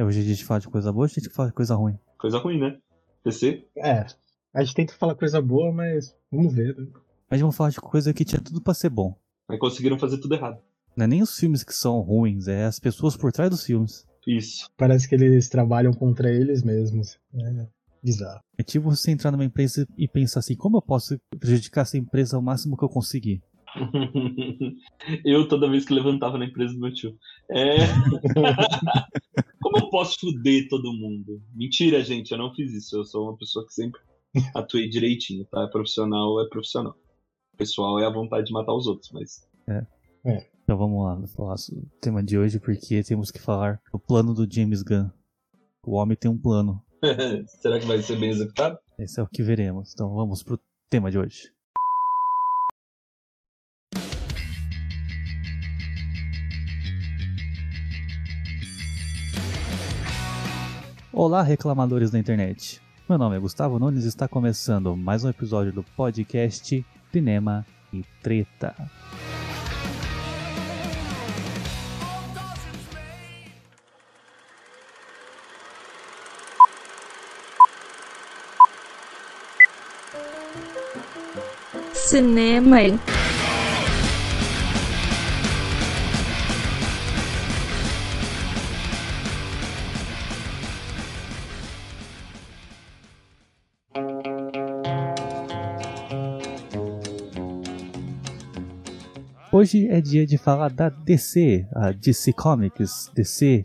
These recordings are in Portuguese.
É, hoje a gente fala de coisa boa, a gente fala de coisa ruim. Coisa ruim, né? PC? É. A gente tenta falar coisa boa, mas vamos ver. Né? Mas vamos falar de coisa que tinha tudo pra ser bom. Mas conseguiram fazer tudo errado. Não é nem os filmes que são ruins, é as pessoas por trás dos filmes. Isso. Parece que eles trabalham contra eles mesmos. É bizarro. É tipo você entrar numa empresa e pensar assim, como eu posso prejudicar essa empresa ao máximo que eu conseguir? eu toda vez que levantava na empresa do meu tio. É. Como eu posso fuder todo mundo? Mentira, gente, eu não fiz isso. Eu sou uma pessoa que sempre atuei direitinho, tá? Profissional é profissional. Pessoal é a vontade de matar os outros, mas. É. É. Então vamos lá falar o tema de hoje, porque temos que falar do plano do James Gunn. O homem tem um plano. Será que vai ser bem executado? Esse é o que veremos. Então vamos pro tema de hoje. Olá, reclamadores da internet. Meu nome é Gustavo Nunes e está começando mais um episódio do podcast Cinema e Treta. Cinema e Hoje é dia de falar da DC, a DC Comics, DC,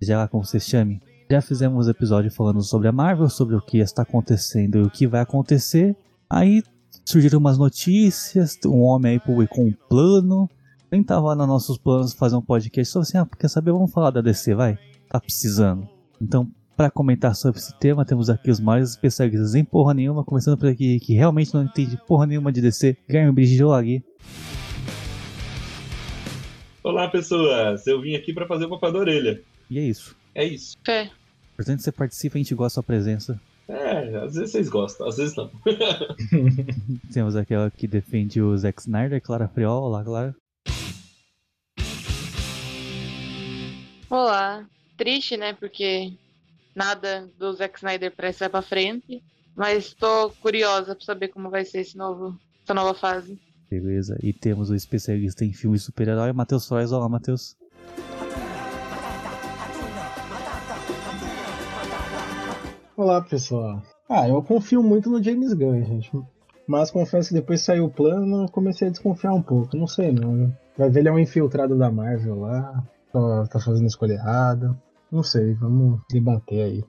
seja lá como você chame. Já fizemos episódio falando sobre a Marvel, sobre o que está acontecendo e o que vai acontecer. Aí surgiram umas notícias, um homem aí publicou um plano. Nem tava nos nossos planos fazer um podcast, só assim, ah, quer saber, vamos falar da DC, vai? Tá precisando. Então, para comentar sobre esse tema, temos aqui os maiores especialistas em porra nenhuma, começando por aqui que realmente não entende porra nenhuma de DC, Guilherme Brigiolagui. Olá, pessoas! Eu vim aqui para fazer o papel da orelha. E é isso. É isso. Fé. Portanto, você participa, a gente gosta da sua presença. É, às vezes vocês gostam, às vezes não. Temos aquela que defende o Zack Snyder, Clara Friol. Olá, Clara. Olá. Triste, né? Porque nada do Zack Snyder parece ir pra frente. Mas tô curiosa pra saber como vai ser esse novo, essa nova fase. Beleza. E temos o especialista em filmes de super-herói, Matheus Soares. Olá, Matheus. Olá, pessoal. Ah, eu confio muito no James Gunn, gente. Mas confesso que depois que saiu o plano, eu comecei a desconfiar um pouco. Não sei não. né? Vai ver ele é um infiltrado da Marvel lá. Tá, tá fazendo escolha errada. Não sei, vamos debater aí.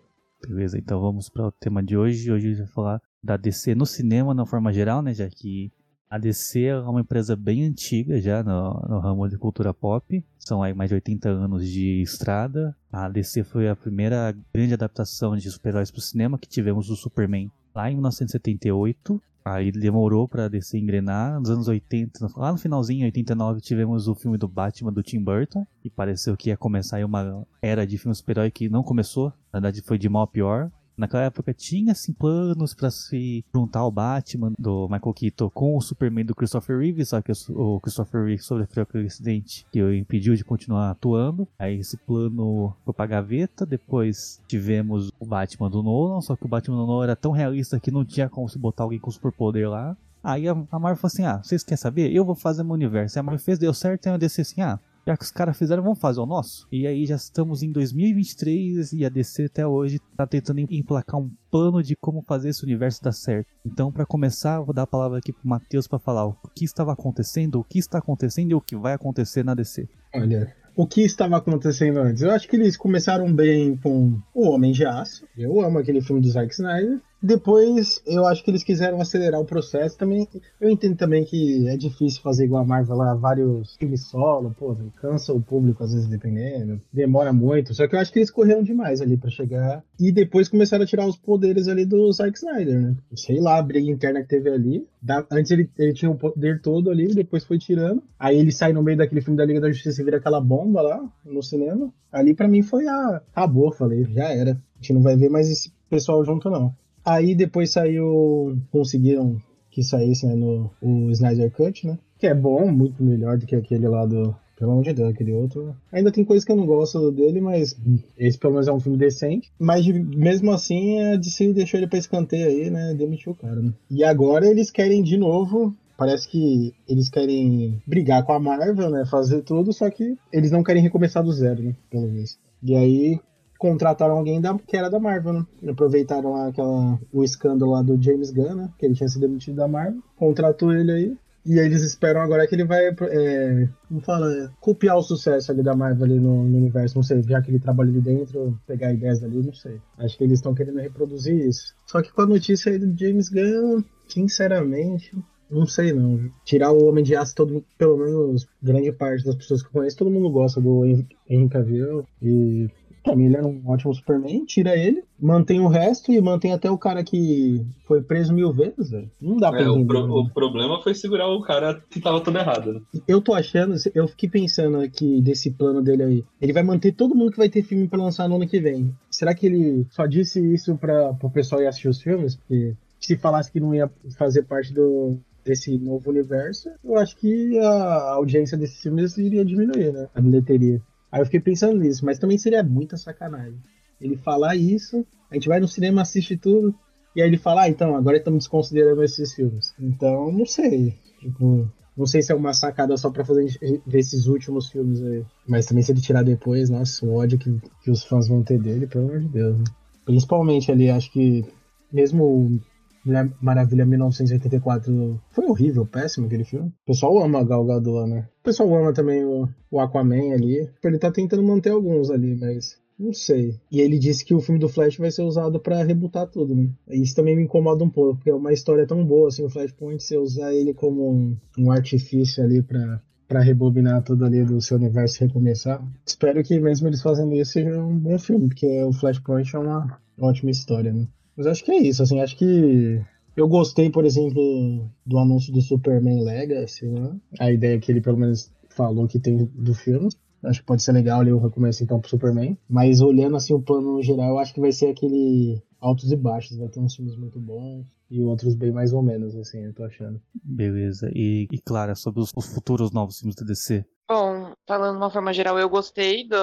Beleza, então vamos para o tema de hoje. Hoje a gente vai falar da DC no cinema, na forma geral, né? Já que a DC é uma empresa bem antiga já no, no ramo de cultura pop. São aí mais de 80 anos de estrada. A DC foi a primeira grande adaptação de super-heróis para o cinema que tivemos o Superman lá em 1978. Aí demorou para DC engrenar. Nos anos 80, lá no finalzinho, 89, tivemos o filme do Batman do Tim Burton. E pareceu que ia começar aí uma era de filme super-herói que não começou. Na verdade, foi de mal a pior. Naquela época tinha assim planos para se juntar o Batman do Michael Keaton com o Superman do Christopher Reeve, só que o Christopher Reeve sofreu aquele acidente que o impediu de continuar atuando. Aí esse plano foi pra gaveta, depois tivemos o Batman do Nolan, só que o Batman do Nolan era tão realista que não tinha como se botar alguém com superpoder lá. Aí a Marvel falou assim: ah, vocês querem saber? Eu vou fazer meu universo. E a Marvel fez, deu certo, e a DC assim: ah, já que os caras fizeram, vamos fazer o nosso. E aí já estamos em 2023 e a DC até hoje tá tentando em- emplacar um plano de como fazer esse universo dar certo. Então, para começar, vou dar a palavra aqui pro Matheus para falar o que estava acontecendo, o que está acontecendo e o que vai acontecer na DC. Olha, o que estava acontecendo antes? Eu acho que eles começaram bem com O Homem de Aço. Eu amo aquele filme do Zack Snyder. Depois, eu acho que eles quiseram acelerar o processo também. Eu entendo também que é difícil fazer igual a Marvel lá, vários filmes solo, pô, cansa o público às vezes dependendo, demora muito. Só que eu acho que eles correram demais ali pra chegar. E depois começaram a tirar os poderes ali do Zack Snyder, né? Sei lá, a briga interna que teve ali. Da- antes ele, ele tinha o poder todo ali, depois foi tirando. Aí ele sai no meio daquele filme da Liga da Justiça e vira aquela bomba lá no cinema. Ali pra mim foi a. Acabou, falei, já era. A gente não vai ver mais esse pessoal junto, não. Aí depois saiu. Conseguiram que saísse né, no o Snyder Cut, né? Que é bom, muito melhor do que aquele lá do, Pelo amor de Deus, aquele outro. Ainda tem coisas que eu não gosto dele, mas esse pelo menos é um filme decente. Mas mesmo assim, a DC deixou ele pra escanteio aí, né? Demitiu o cara, né? E agora eles querem de novo. Parece que eles querem brigar com a Marvel, né? Fazer tudo, só que eles não querem recomeçar do zero, né? Pelo visto. E aí contrataram alguém da, que era da Marvel, né? Aproveitaram lá aquela, o escândalo lá do James Gunn, né? Que ele tinha sido demitido da Marvel. Contratou ele aí. E aí eles esperam agora que ele vai, é, como fala, copiar o sucesso ali da Marvel ali no, no universo. Não sei, já que ele trabalha ali dentro, pegar ideias dali, não sei. Acho que eles estão querendo reproduzir isso. Só que com a notícia aí do James Gunn, sinceramente, não sei não. Tirar o Homem de Aço, todo, pelo menos grande parte das pessoas que eu conheço, todo mundo gosta do Hen- Henry Cavill. E pra mim ele era um ótimo Superman. Tira ele, mantém o resto e mantém até o cara que foi preso mil vezes, velho. Não dá pra É, o, entender. pro- né? o problema foi segurar o cara que tava todo errado, né? Eu tô achando, eu fiquei pensando aqui desse plano dele aí. Ele vai manter todo mundo que vai ter filme pra lançar no ano que vem. Será que ele só disse isso para o pessoal ir assistir os filmes? Porque se falasse que não ia fazer parte do, desse novo universo, eu acho que a audiência desses filmes iria diminuir, né? A bilheteria. Aí eu fiquei pensando nisso, mas também seria muita sacanagem. Ele falar isso, a gente vai no cinema, assiste tudo, e aí ele fala, ah, então, agora estamos desconsiderando esses filmes. Então, não sei. Tipo, não sei se é uma sacada só pra fazer ver esses últimos filmes aí. Mas também se ele tirar depois, nossa, o ódio que, que os fãs vão ter dele, pelo amor de Deus. Né? Principalmente ali, acho que mesmo o Mulher Maravilha 1984 foi horrível, péssimo aquele filme. O pessoal ama a Gal Gadot, né? Pessoal ama também o, o Aquaman ali. Ele tá tentando manter alguns ali, mas não sei. E ele disse que o filme do Flash vai ser usado pra rebutar tudo, né? Isso também me incomoda um pouco, porque é uma história tão boa, assim, o Flashpoint, você usar ele como um, um artifício ali pra, pra rebobinar tudo ali do seu universo e recomeçar. Espero que mesmo eles fazendo isso seja um bom filme, porque o Flashpoint é uma ótima história, né? Mas acho que é isso, assim, acho que eu gostei, por exemplo, do anúncio do Superman Legacy, né? A ideia que ele pelo menos falou que tem do filme. Acho que pode ser legal ali o recomeço então pro Superman. Mas olhando assim o plano no geral, eu acho que vai ser aquele altos e baixos. Vai ter uns filmes muito bons e outros bem mais ou menos, assim, eu tô achando. Beleza. E, e Clara, sobre os, os futuros novos filmes da DC. Bom, falando de uma forma geral, eu gostei do,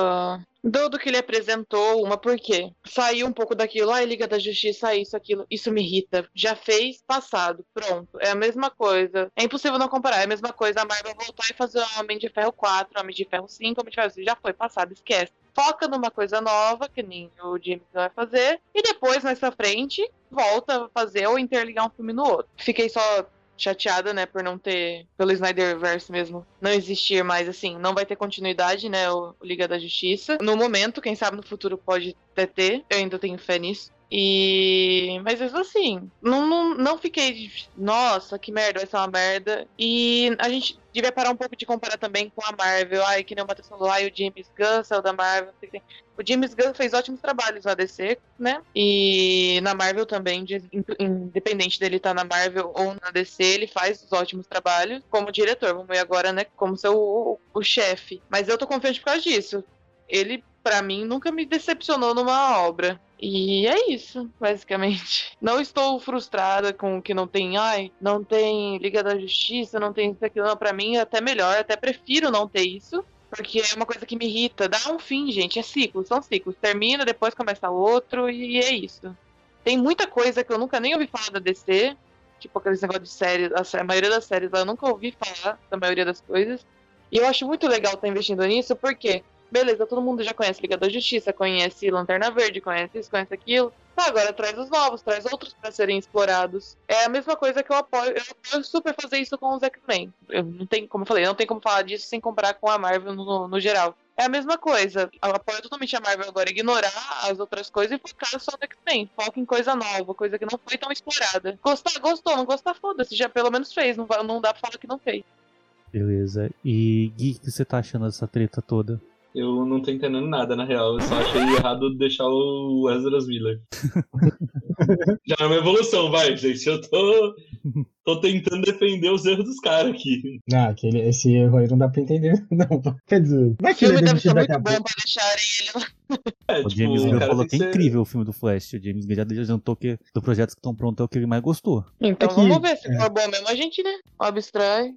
do, do que ele apresentou. Uma por quê? Saiu um pouco daquilo, ai, Liga da Justiça, isso, aquilo. Isso me irrita. Já fez, passado, pronto. É a mesma coisa. É impossível não comparar. É a mesma coisa a Marvel voltar e fazer o Homem de Ferro 4, Homem de Ferro 5, Homem de Ferro 6. Já foi, passado, esquece. Foca numa coisa nova, que nem o James vai fazer, e depois, mais pra frente, volta a fazer ou interligar um filme no outro. Fiquei só chateada, né, por não ter, pelo Snyderverse mesmo, não existir mais, assim, não vai ter continuidade, né, o, Liga da Justiça. No momento, quem sabe no futuro pode até ter, eu ainda tenho fé nisso. E. Mas mesmo assim, não, não, não fiquei. Nossa, que merda, vai ser uma merda. E a gente devia parar um pouco de comparar também com a Marvel. Ai, que nem o Matheus falou, ai, o James Gunn saiu da Marvel. o James Gunn fez ótimos trabalhos na DC, né? E na Marvel também, de- independente dele estar na Marvel ou na DC, ele faz os ótimos trabalhos como diretor. Vamos ver agora, né? Como seu o, o chefe. Mas eu tô confiante por causa disso. Ele, pra mim, nunca me decepcionou numa obra. E é isso, basicamente. Não estou frustrada com que não tem, ai, não tem Liga da Justiça, não tem isso aquilo. Não, pra mim é até melhor, até prefiro não ter isso. Porque é uma coisa que me irrita. Dá um fim, gente. É ciclo, são ciclos. Termina, depois começa outro e é isso. Tem muita coisa que eu nunca nem ouvi falar da DC. Tipo aqueles negócios de séries. A, maioria das séries lá eu nunca ouvi falar da maioria das coisas. E eu acho muito legal estar investindo nisso, porque, beleza, todo mundo já conhece Liga da Justiça, conhece Lanterna Verde, conhece isso, conhece aquilo. Tá, agora traz os novos, traz outros para serem explorados. É a mesma coisa que eu apoio. Eu apoio super fazer isso com os X-Men. Não tenho, como eu falei, não tem como falar disso sem comparar com a Marvel no, no geral. É a mesma coisa. Eu apoio totalmente a Marvel agora, ignorar as outras coisas e focar só no X-Men. Foca em coisa nova, coisa que não foi tão explorada. Gostar, gostou, não gostar, foda-se. Já pelo menos fez. Não, não dá pra falar que não fez. Beleza. E Gui, o que você tá achando dessa treta toda? Eu não tô entendendo nada, na real. Eu só achei errado deixar o Ezra Miller. Já é uma evolução, vai, gente. Eu tô, tô tentando defender os erros dos caras aqui. Ah, aquele, esse erro aí não dá pra entender, não. Quer dizer, vai O que ele é filme deve ser muito bom pra deixarem ele lá. É, o tipo, James o Gunn falou que é ser- incrível o filme do Flash. O James Gunn já adiantou que do projeto que estão prontos é o que ele mais gostou. Então É que- vamos ver. Se é. for bom mesmo, a gente, né? Abstrai.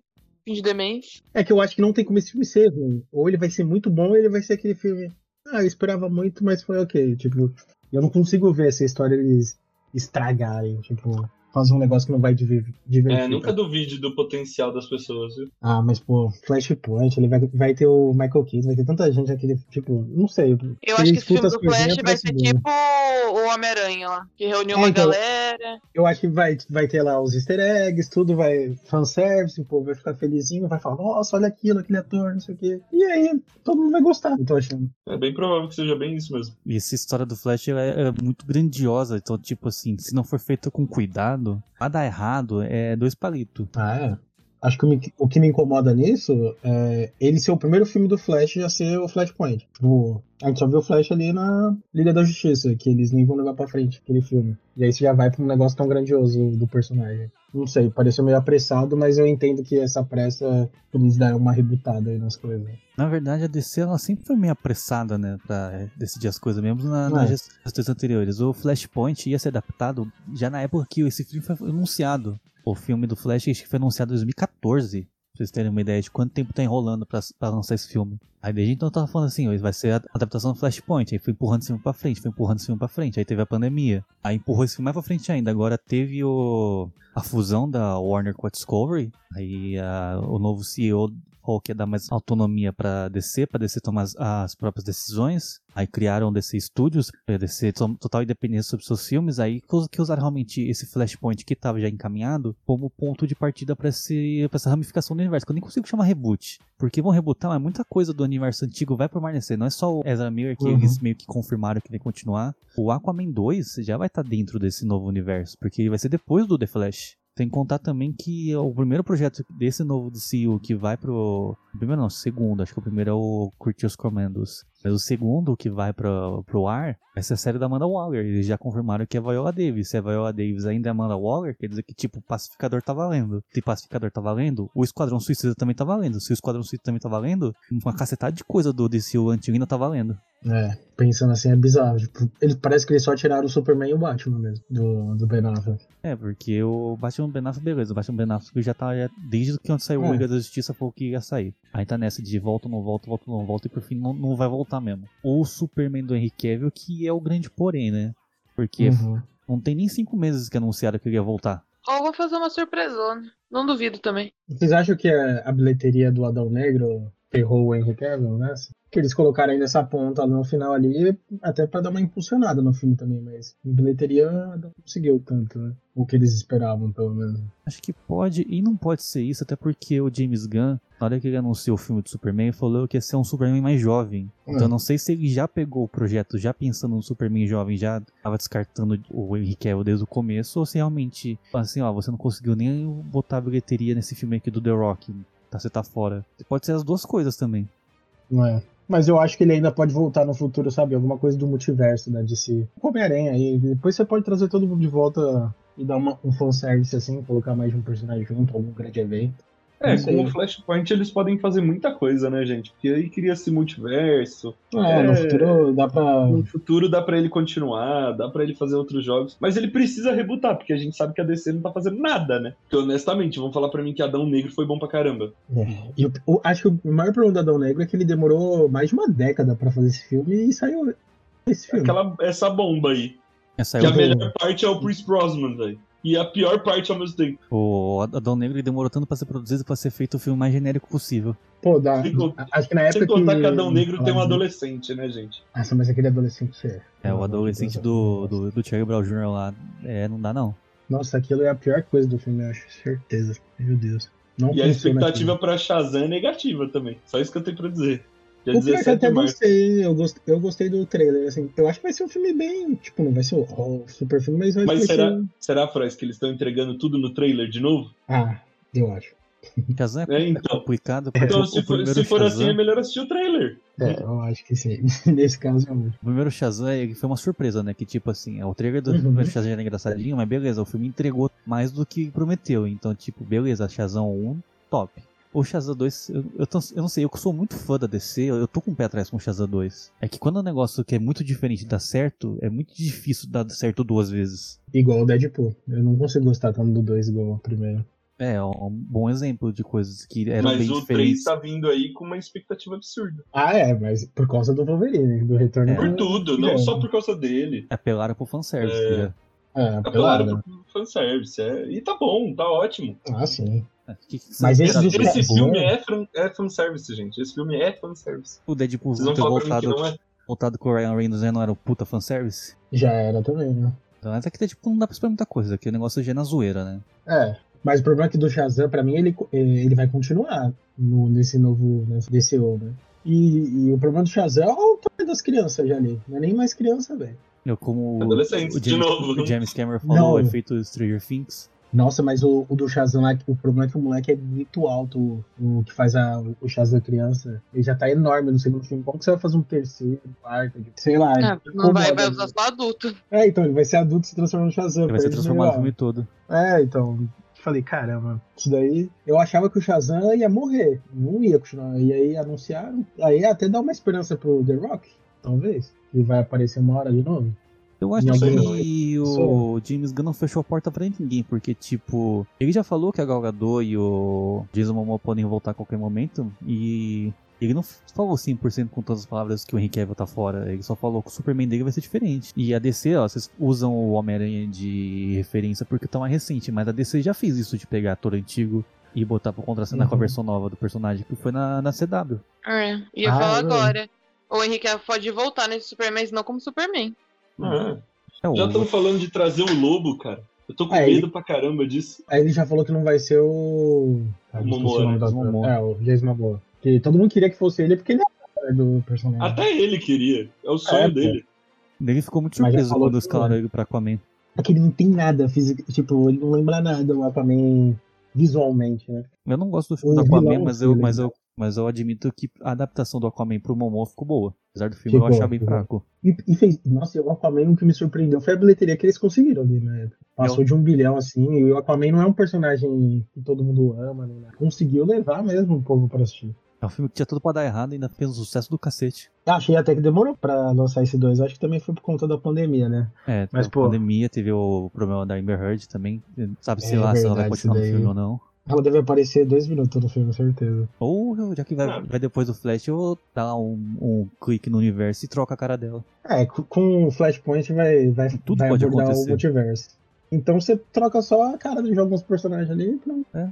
Fim de demência. É que eu acho que não tem como esse filme ser ruim. Ou ele vai ser muito bom, ou ele vai ser aquele filme. Ah, eu esperava muito, mas foi ok. Tipo, eu não consigo ver essa história eles estragarem. Tipo, fazer um negócio que não vai diver- divertir. É, nunca duvide do potencial das pessoas, viu? Ah, mas pô, Flashpoint, ele vai, vai ter o Michael Keaton, vai ter tanta gente aquele, tipo, não sei. Eu acho que esse filme do Flash vai ser tipo o Homem-Aranha lá, que reuniu É, uma então- galera. Eu acho que vai, vai ter lá os easter eggs, tudo vai fanservice, o povo vai ficar felizinho, vai falar, nossa, olha aquilo, aquele ator, não sei o quê. E aí, todo mundo vai gostar, eu tô achando. É bem provável que seja bem isso mesmo. E essa história do Flash ela é, é muito grandiosa. Então, tipo assim, se não for feita com cuidado, vai dar errado, é dois palitos. Ah, é. Acho que o, me- o que me incomoda nisso é ele ser o primeiro filme do Flash já ser o Flashpoint. Tipo, a gente só viu o Flash ali na Liga da Justiça, que eles nem vão levar pra frente aquele filme. E aí você já vai pra um negócio tão grandioso do personagem. Não sei, pareceu meio apressado, mas eu entendo que essa pressa eles deram uma rebutada aí nas coisas. Na verdade, a DC ela sempre foi meio apressada, né, pra decidir as coisas, mesmo na, É. nas gestões anteriores. O Flashpoint ia ser adaptado já na época que esse filme foi anunciado. O filme do Flash que foi anunciado em 2014. Pra vocês terem uma ideia de quanto tempo tá enrolando pra, pra lançar esse filme. Aí desde então eu tava falando assim, ó, vai ser a adaptação do Flashpoint. Aí foi empurrando esse filme pra frente, foi empurrando esse filme pra frente. Aí teve a pandemia. Aí empurrou esse filme mais pra frente ainda. Agora teve o, a fusão da Warner com a Discovery. Aí a- o novo CEO falou que ia dar mais autonomia pra DC, pra DC tomar as, as próprias decisões. Aí criaram DC Studios, pra DC to- total independência sobre seus filmes. Aí que us- que usaram realmente esse Flashpoint que tava já encaminhado como ponto de partida pra essa ramificação do universo. Que eu nem consigo chamar reboot. Porque vão rebootar, mas muita coisa do universo antigo vai permanecer. Não é só o Ezra Miller que Uhum. eles meio que confirmaram que vai continuar. O Aquaman 2 já vai estar dentro desse novo universo, porque ele vai ser depois do The Flash. Tem que contar também que o primeiro projeto desse novo DCU que vai pro. Primeiro não, segundo, acho que o primeiro é o Curtius Commandos. Mas o segundo que vai pro, pro ar vai ser a série da Amanda Waller. Eles já confirmaram que é Viola Davis. Se a Viola Davis ainda é Amanda Waller, quer dizer que, tipo, o pacificador tá valendo. Se pacificador tá valendo, o Esquadrão Suicida também tá valendo. Se o Esquadrão Suicida também tá valendo, uma cacetada de coisa do DCU antigo ainda tá valendo. É, pensando assim é bizarro. Tipo, ele, parece que eles só tiraram o Superman e o Batman mesmo, do, do Ben Affleck. É, porque o Batman Ben Affleck, beleza, o Batman Ben Affleck já tá, já, desde que quando saiu É. o Liga da Justiça falou que ia sair. Aí tá nessa de volta, não volta, volta, não volta, e por fim não, não vai voltar mesmo. O Superman do Henry Cavill, que é o grande porém, né? Porque Uhum. não tem nem cinco meses que anunciaram que ele ia voltar. Ou vou fazer uma surpresona. Não duvido também. Vocês acham que a, a bilheteria do Adão Negro ferrou o Henry Cavill nessa? Que eles colocaram ainda essa ponta no final ali, até pra dar uma impulsionada no filme também, mas em bilheteria não conseguiu tanto, né? O que eles esperavam, pelo menos. Acho que pode, e não pode ser isso, até porque o James Gunn, na hora que ele anunciou o filme do Superman, falou que ia ser um Superman mais jovem. Então É. eu não sei se ele já pegou o projeto já pensando no Superman jovem, já tava descartando o Henry Cavill desde o começo, ou se realmente, assim, ó, você não conseguiu nem botar a bilheteria nesse filme aqui do The Rock, tá, você tá fora. Pode ser as duas coisas também. Não é? Mas eu acho que ele ainda pode voltar no futuro, sabe? Alguma coisa do multiverso da DC. O Homem-Aranha aí. Depois você pode trazer todo mundo de volta e dar uma, um fanservice assim, colocar mais de um personagem junto, algum grande evento. É, Não sei. com o Flashpoint eles podem fazer muita coisa, né, gente? Porque aí cria-se multiverso. É, no É. futuro dá pra. No futuro dá pra ele continuar, dá pra ele fazer outros jogos. Mas ele precisa rebutar, porque a gente sabe que a DC não tá fazendo nada, né? Porque honestamente, vão falar pra mim que Adão Negro foi bom pra caramba. É. E o- o- acho que o maior problema do Adão Negro é que ele demorou mais de uma década pra fazer esse filme e saiu esse filme. Aquela, essa bomba aí. Essa Que é a o, melhor parte é o Chris Brosnan, velho. E a pior parte ao mesmo tempo. o Adão Negro demorou tanto pra ser produzido pra ser feito o filme mais genérico possível. Pô, dá. Acho que na época Sem contar que. que Adão Negro tem um falaram- adolescente, né, gente? Nossa, mas aquele adolescente é. É, o adolescente do, do, do Charlie Brown Jr. lá, é, não dá não. Nossa, aquilo é a pior coisa do filme, eu acho. Certeza. Meu Deus. Não E a expectativa pra Shazam é negativa também. Só isso que eu tenho pra dizer. Dia O pior é que eu 17 até gostei, eu gostei, eu gostei do trailer, assim. Eu acho que vai ser um filme bem. Tipo, não vai ser o o super filme, mas vai Mas vai será, ser. será, Frois, que eles estão entregando tudo no trailer de novo? Ah, eu acho. Shazam é, É, é então. complicado porque Então, o, se o for, se for assim, é melhor assistir o trailer. É, eu acho que sim. Nesse caso, eu acho. O primeiro Shazam foi uma surpresa, né? Que tipo assim, o trailer do Uhum. primeiro Shazam era engraçadinho, mas beleza, o filme entregou mais do que prometeu. Então, tipo, beleza, Shazam 1, top. O Shazam 2, eu, eu, tô- eu não sei, eu sou muito fã da DC, eu, eu tô com o pé atrás com o Shazam 2. É que quando o negócio que é muito diferente dá certo, é muito difícil dar certo duas vezes. Igual o Deadpool. Eu não consigo gostar tanto do 2 igual o primeiro. É, é um bom exemplo de coisas que eram Mas bem o 3 diferentes. tá vindo aí com uma expectativa absurda. Ah, é, mas por causa do Wolverine, do retorno É. Por do- tudo, não é. só por causa dele. Apelaram pro fanservice É. já. É, Apelaram pelada. pro fanservice. É. E tá bom, tá ótimo. Ah, sim. É, que que Mas esse Esse Deadpool- filme é, fan, é fanservice, gente. Esse filme é fanservice. O Deadpool Vocês vão ter voltado, que não é? voltado com o Ryan Reynolds já não era um puta fanservice? Já era também, né? Então, mas aqui Deadpool não dá pra esperar muita coisa, aqui o negócio já é na zoeira, né? É. Mas o problema é que do Shazam, pra mim, ele, ele vai continuar no, nesse novo nesse DCU, né? E, e o problema do Shazam é o tamanho das crianças já ali. Não é nem mais criança, velho. Eu, como o, o de James, novo. o James Cameron falou, o efeito Stranger Things. Nossa, mas o, o do Shazam lá, o problema é que o moleque é muito alto, o, o que faz a, o Shazam criança. Ele já tá enorme no segundo filme. Como que você vai fazer um terceiro, um quarto? Sei lá. Ah, não vai, vai incomoda. usar só adulto. É, então, ele vai ser adulto se transformando no Shazam. Ele vai ser transformado no filme todo. É, então. Falei, caramba, isso daí. Eu achava que o Shazam ia morrer. Não ia continuar. E aí anunciaram. Aí até dá uma esperança pro The Rock, talvez. Que vai aparecer uma hora de novo. Eu acho que o James Gunn não fechou a porta pra ninguém, porque, tipo, ele já falou que a Gal Gadot e o Jason Momoa podem voltar a qualquer momento, e ele não falou 100% com todas as palavras que o Henry Cavill tá fora, ele só falou que o Superman dele vai ser diferente. E a DC, ó, vocês usam o Homem-Aranha de referência porque tá mais recente, mas a DC já fez isso de pegar ator antigo e botar pra contracenar com a Uhum. versão nova do personagem, que foi na, na CW. É, ia Ah, falar não. agora. O Henrique pode voltar nesse Superman, mas não como Superman. Ah, É, o- já estamos falando de trazer o lobo, cara. Eu tô com Aí- medo pra caramba disso. Aí ele já falou que não vai ser o. Ah, Momoa, o nome né? do. É, o Jason Momoa. Que todo mundo queria que fosse ele porque ele é cara do personagem. Até ele queria. É o sonho É, dele. Ele ficou muito surpreso quando escalaram não. ele pra Aquaman. É que ele não tem nada físico. Tipo, ele não lembra nada o Aquaman visualmente, né? Eu não gosto do filme O do Aquaman, mas eu, mas, né? eu, mas eu admito que a adaptação do Aquaman pro Momoa ficou boa. Apesar do filme Ficou, eu achar bem fraco. E, e fez. Nossa, o Aquaman, o que me surpreendeu foi a bilheteria que eles conseguiram ali época. Passou Eu- de um bilhão, assim, e o Aquaman não é um personagem que todo mundo ama, nada. Conseguiu levar mesmo o povo pra assistir. É um filme que tinha tudo pra dar errado e ainda fez um sucesso do cacete. Achei até que demorou pra lançar esse dois. Acho que também foi por conta da pandemia, né? É, Mas, pô- pandemia teve o problema da Amber Heard também. Sabe se É lá se ela vai continuar no filme ou não. Ela deve aparecer dois minutos no filme, certeza. Ou já que vai, vai depois do Flash, eu dar um, um clique no universo e troca a cara dela. É, co- com o Flashpoint vai, vai, Tudo vai pode abordar acontecer. o multiverso. Então você troca só a cara de alguns personagens ali e pronto. É.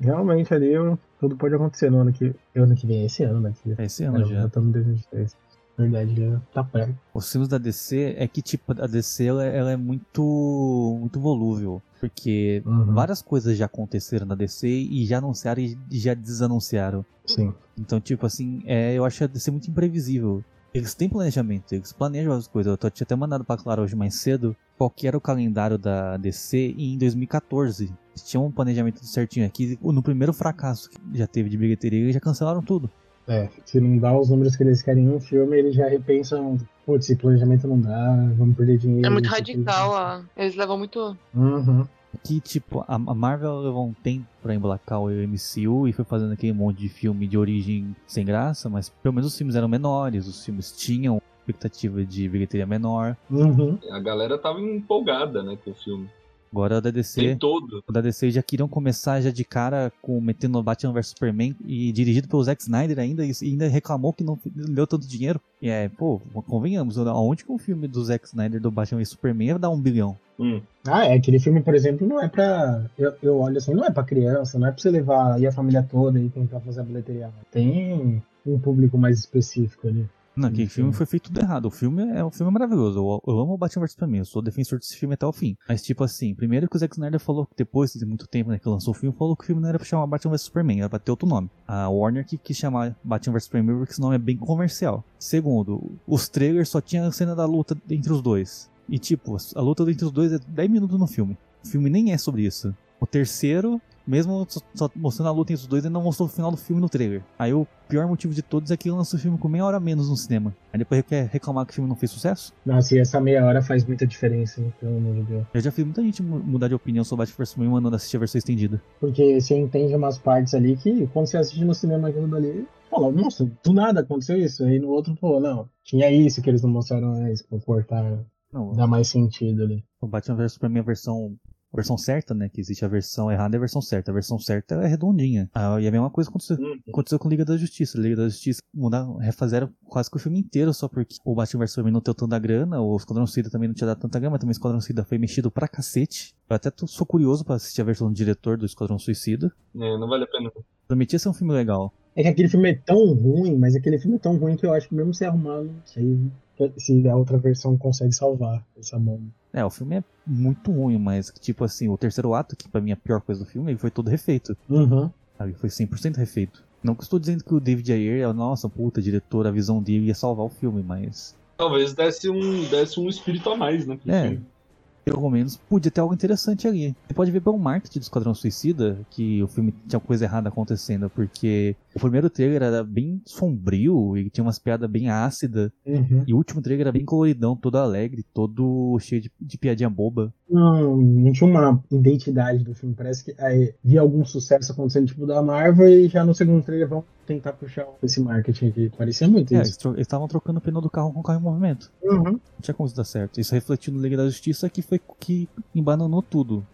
Realmente ali eu- tudo pode acontecer no ano que, ano que vem, esse ano, né? Que, É esse ano Caramba, já. estamos em 2023. Verdade, já tá perto. Os filmes da DC é que, tipo, a DC ela, ela é muito, muito volúvel. Porque Uhum. várias coisas já aconteceram na DC e já anunciaram e já desanunciaram. Sim. Então, tipo assim, é, eu acho a DC muito imprevisível. Eles têm planejamento, eles planejam as coisas. Eu tinha até mandado pra Clara hoje mais cedo qual que era o calendário da DC em 2014. Eles tinham um planejamento certinho aqui. No primeiro fracasso que já teve de bilheteria, eles já cancelaram tudo. É, se não dá os números que eles querem em um filme, eles já repensam, putz, esse planejamento não dá, vamos perder dinheiro. É muito radical, ó. Eles levam muito. Uhum. Que, tipo, a, a Marvel levou um tempo pra emplacar o MCU e foi fazendo aquele monte de filme de origem sem graça, mas pelo menos os filmes eram menores, os filmes tinham expectativa de bilheteria menor. Uhum. A galera tava empolgada, né, com o filme. Agora o da DC, Tem todo. o da DC já queriam começar já de cara com metendo Batman vs Superman e dirigido pelo Zack Snyder ainda e ainda reclamou que não deu tanto dinheiro. E é, pô, convenhamos, aonde que um filme do Zack Snyder do Batman vs Superman ia dar um bilhão? Hum. Ah, é, aquele filme, por exemplo, não é pra. Eu, eu olho assim, não é pra criança, não é pra você levar aí a família toda e tentar fazer a bilheteria. Tem um público mais específico ali. Não, aquele filme foi feito tudo errado. O filme é um filme maravilhoso. Eu, eu amo o Batman vs Superman. Eu sou defensor desse filme até o fim. Mas, tipo assim, primeiro que o Zack Snyder falou que depois de muito tempo né, que lançou o filme, falou que o filme não era pra chamar Batman vs Superman, era pra ter outro nome. A Warner que quis chamar Batman vs Superman porque esse nome é bem comercial. Segundo, os trailers só tinha a cena da luta entre os dois. E, tipo, a luta entre os dois é 10 minutos no filme. O filme nem é sobre isso. O terceiro, mesmo só, mostrando a luta entre os dois, ele não mostrou o final do filme no trailer. Aí o pior motivo de todos é que lançou o filme com meia hora menos no cinema. Aí depois quer reclamar que o filme não fez sucesso? Nossa, e essa meia hora faz muita diferença, hein, pelo amor de Deus. Eu já vi muita gente mu- mudar de opinião sobre Batman vs Superman mandando assistir a versão estendida. Porque você entende umas partes ali que, quando você assiste no cinema aquilo dali, fala, nossa, do nada aconteceu isso. Aí no outro, pô, não, tinha isso que eles não mostraram antes, pra cortar, Não, dar mais sentido ali. o Batman vs Superman a versão a versão certa, né? Que existe a versão errada e a versão certa. A versão certa é redondinha. Ah, e a mesma coisa aconteceu, Uhum. aconteceu com Liga da Justiça. Liga da Justiça mudaram, refazeram quase que o filme inteiro só porque o Batman vs Superman não deu tanta grana, o Esquadrão Suicida também não tinha dado tanta grana, mas também o Esquadrão Suicida foi mexido pra cacete. Eu até tô- sou curioso pra assistir a versão do diretor do Esquadrão Suicida. É, não vale a pena. Prometia ser um filme legal. É que aquele filme é tão ruim, mas aquele filme é tão ruim que eu acho que mesmo se arrumando, se, se a outra versão consegue salvar essa mão. É, o filme é muito ruim, mas tipo assim, o terceiro ato, que pra mim é a pior coisa do filme, ele foi todo refeito. Uhum. Sabe? Foi 100% refeito. Não que eu estou dizendo que o David Ayer é, nossa, puta, diretor, a visão dele ia salvar o filme, mas Talvez desse um, desse um espírito a mais, né? É. filme. Pelo menos podia ter algo interessante ali. Você pode ver pelo marketing do Esquadrão Suicida que o filme tinha coisa errada acontecendo, porque o primeiro trailer era bem sombrio e tinha umas piadas bem ácidas, Uhum. e o último trailer era bem coloridão, todo alegre, todo cheio de, de piadinha boba. Não, não tinha uma identidade do filme. Parece que aí, via algum sucesso acontecendo, tipo da Marvel, e já no segundo trailer vão tentar puxar esse marketing aqui. Parecia muito É, isso. eles estavam trocando o pneu do carro com o carro em movimento. Uhum. Não tinha como isso dar certo. Isso refletiu no Liga da Justiça que foi que embananou tudo.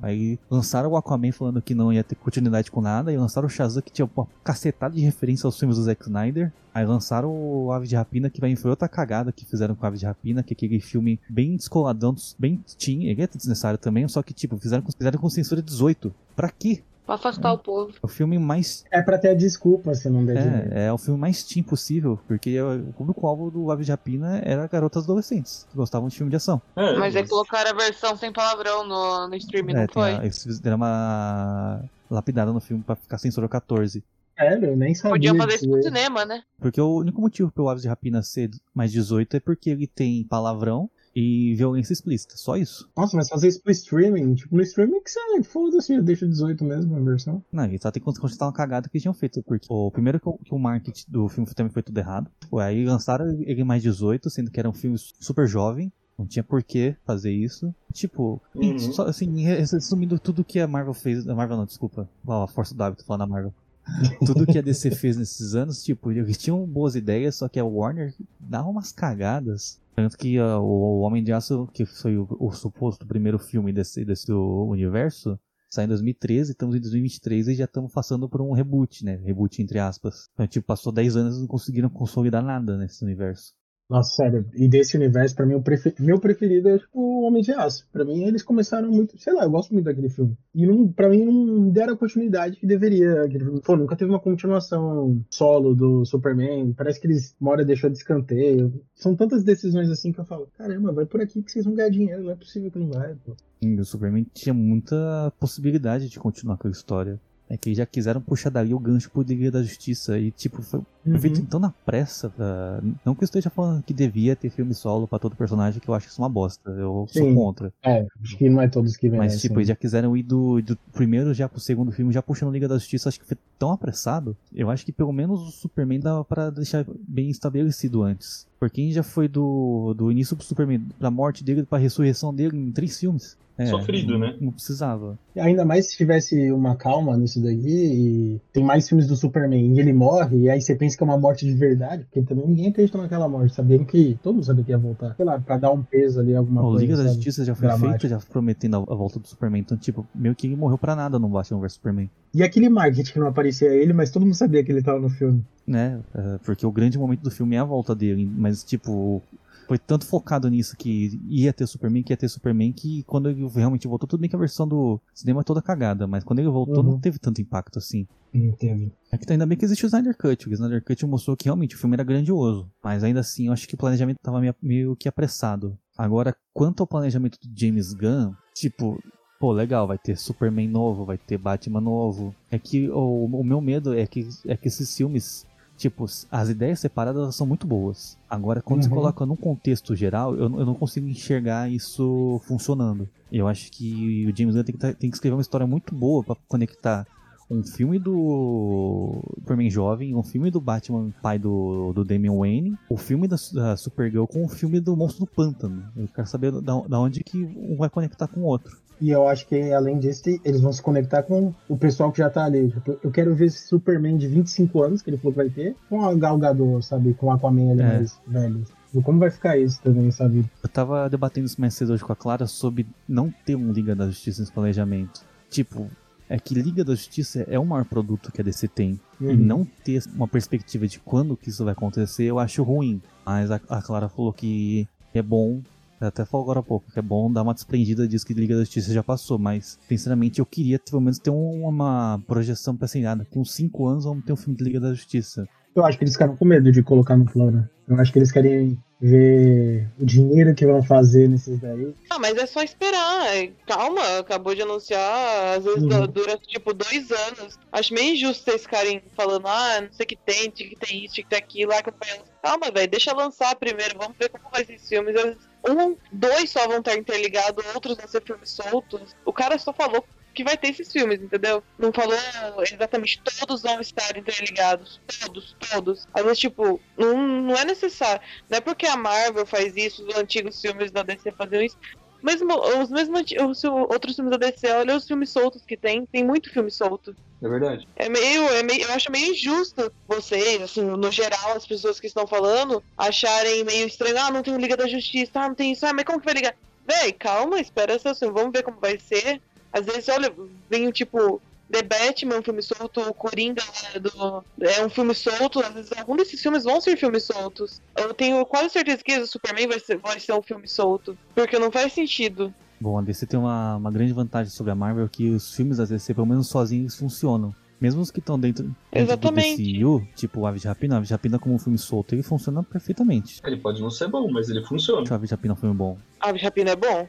Aí lançaram o Aquaman falando que não ia ter continuidade com nada, e lançaram o Shazam que tinha uma cacetada de referência aos filmes do Zack Snyder. Aí lançaram o Ave de Rapina, que foi outra cagada que fizeram com o Ave de Rapina, que é aquele filme bem descoladão, bem teen, ele é desnecessário também, só que tipo, fizeram fizeram com censura 18. Pra quê? Pra afastar o povo. É o filme mais É pra ter a desculpa se não der dinheiro. é, é o filme mais teen possível, porque o público-alvo do Ave de Rapina era garotas adolescentes, que gostavam de filme de ação. É, Mas é que colocaram a versão sem palavrão no, no streaming, É, não foi? a- eles deram uma lapidada no filme pra ficar censura 14. Sério, eu nem sabia. Podiam fazer isso no cinema, né? Porque o único motivo pelo Aves de Rapina ser mais 18 é porque ele tem palavrão e violência explícita. Só isso. Nossa, mas fazer isso pro streaming, tipo, no streaming que sai, foda-se, eu deixo 18 mesmo a versão. Não, ele só tem que constatar uma cagada que eles tinham feito. Porque o primeiro que o, que o marketing do filme também foi tudo errado. Pô, Aí lançaram ele mais 18, sendo que era um filme super jovem. Não tinha por que fazer isso. Tipo, Uhum. só, assim, resumindo tudo que a Marvel fez. A Marvel não, desculpa. A Força do Hábito falando da Marvel. tudo que a DC fez nesses anos, tipo, eles tinham boas ideias, só que a Warner dava umas cagadas. Tanto que ah, o Homem de Aço, que foi o, o suposto primeiro filme desse, desse universo, sai em 2013, estamos em 2023 e já estamos passando por um reboot, né? Reboot entre aspas. Então, tipo, passou 10 anos e não conseguiram consolidar nada nesse universo. Nossa, sério, e desse universo, pra mim, o prefe- meu preferido é tipo o Homem de Aço. Pra mim, eles começaram muito, sei lá, eu gosto muito daquele filme. E não, pra mim, não deram a continuidade que deveria. Pô, nunca teve uma continuação solo do Superman. Parece que eles, uma hora deixou de escanteio. São tantas decisões assim que eu falo, caramba, vai por aqui que vocês vão ganhar dinheiro, não é possível que não vai, pô. O Superman tinha muita possibilidade de continuar com a história. É que já quiseram puxar dali o gancho pro Liga da Justiça e, tipo, foi Uhum. feito tão na pressa. pra- Não que eu esteja falando que devia ter filme solo pra todo personagem, que eu acho isso uma bosta. Eu sou Sim. contra. É, acho que não é todos que vêm. Mas, tipo, eles já quiseram ir do, do primeiro já pro segundo filme, já puxando Liga da Justiça, acho que foi tão apressado. Eu acho que pelo menos o Superman dava pra deixar bem estabelecido antes. Porque já foi do, do início do Superman, da morte dele pra ressurreição dele em três filmes. É, Sofrido, não- né? Não precisava. Ainda mais se tivesse uma calma nisso daqui e tem mais filmes do Superman e ele morre, e aí você pensa que é uma morte de verdade, porque também ninguém acredita naquela morte, sabendo que todo mundo sabia que ia voltar. Sei lá, pra dar um peso ali, alguma o coisa. Liga da sabe? Justiça já foi Dramático. feito, já prometendo a, volta do Superman. Então, tipo, meio que ele morreu pra nada no Batman vs Superman. E aquele marketing que não aparecia ele, mas todo mundo sabia que ele tava no filme. Né? É, porque o grande momento do filme é a volta dele. Mas, tipo, foi tanto focado nisso que ia ter Superman, que ia ter Superman, que quando ele realmente voltou, tudo bem que a versão do cinema é toda cagada, mas quando ele voltou Uhum. não teve tanto impacto assim. Não teve. É que ainda bem que existe o Snyder Cut. O Snyder Cut mostrou que realmente o filme era grandioso. Mas ainda assim, eu acho que o planejamento tava meio, meio que apressado. Agora, quanto ao planejamento do James Gunn, tipo, pô, legal, vai ter Superman novo, vai ter Batman novo. É que o, o meu medo é que, é que esses filmes. Tipo, as ideias separadas são muito boas. Agora, quando você Uhum. coloca num contexto geral, eu, não- eu não consigo enxergar isso funcionando. Eu acho que o James Gunn tem que, tá- tem que escrever uma história muito boa pra conectar um filme do Superman jovem, um filme do Batman pai do, do Damian Wayne, o filme da, da Supergirl com o filme do Monstro do Pântano. Eu quero saber da, da onde que um vai conectar com o outro. E eu acho que, além disso, eles vão se conectar com o pessoal que já tá ali. Tipo, eu quero ver esse Superman de 25 anos, que ele falou que vai ter, com a Gal Gadot, sabe? Com o Aquaman ali É. mais velho. Tipo, como vai ficar isso também, sabe? Eu tava debatendo isso mais cedo hoje com a Clara sobre não ter um Liga da Justiça nesse planejamento. Tipo, é que Liga da Justiça é o maior produto que a DC tem. Uhum. E não ter uma perspectiva de quando que isso vai acontecer, eu acho ruim. Mas a, a Clara falou que é bom, até falou agora há pouco, que é bom dar uma desprendida disso que Liga da Justiça já passou. Mas, sinceramente, eu queria pelo menos ter um- uma projeção pra assim, daqui uns 5 anos vamos ter um filme de Liga da Justiça. Eu acho que eles ficaram com medo de colocar no plano. Eu acho que eles querem ver o dinheiro que vão fazer nesses daí. Ah, mas é só esperar. é, Calma, acabou de anunciar. Às vezes Uhum. du- dura tipo dois anos. Acho meio injusto vocês ficarem falando, ah, não sei o que tem, tinha que ter isso, tinha que ter aquilo. Ah, que foi- Calma, velho, deixa lançar primeiro. Vamos ver como vai ser esses filmes. Às vezes, Um, dois só vão estar interligados, outros vão ser filmes soltos. O cara só falou que vai ter esses filmes, entendeu? Não falou exatamente todos vão estar interligados. Todos, todos. Às vezes, tipo, não, não é necessário. Não é porque a Marvel faz isso, os antigos filmes da DC faziam isso. Mesmo, os mesmos os outros filmes da DC, olha os filmes soltos que tem. Tem muito filme solto. É verdade. É meio, é meio, eu acho meio injusto vocês, assim, no geral, as pessoas que estão falando, acharem meio estranho, ah, não tem o Liga da Justiça, ah, não tem isso, ah, mas como que vai ligar? Véi, calma, espera essa assim, vamos ver como vai ser. Às vezes, olha, vem tipo The Batman, um filme solto, o Coringa né, do, é um filme solto, às vezes algum desses filmes vão ser filmes soltos. Eu tenho quase certeza que o Superman vai ser, vai ser um filme solto, porque não faz sentido. Bom, a DC tem uma, uma grande vantagem sobre a Marvel que os filmes da DC, pelo menos sozinhos, funcionam. Mesmo os que estão dentro, dentro do. DCU, tipo o Ave de Rapina, o Ave de Rapina como um filme solto, ele funciona perfeitamente. Ele pode não ser bom, mas ele funciona. O Ave de Rapina é um filme bom. A Rapina é bom?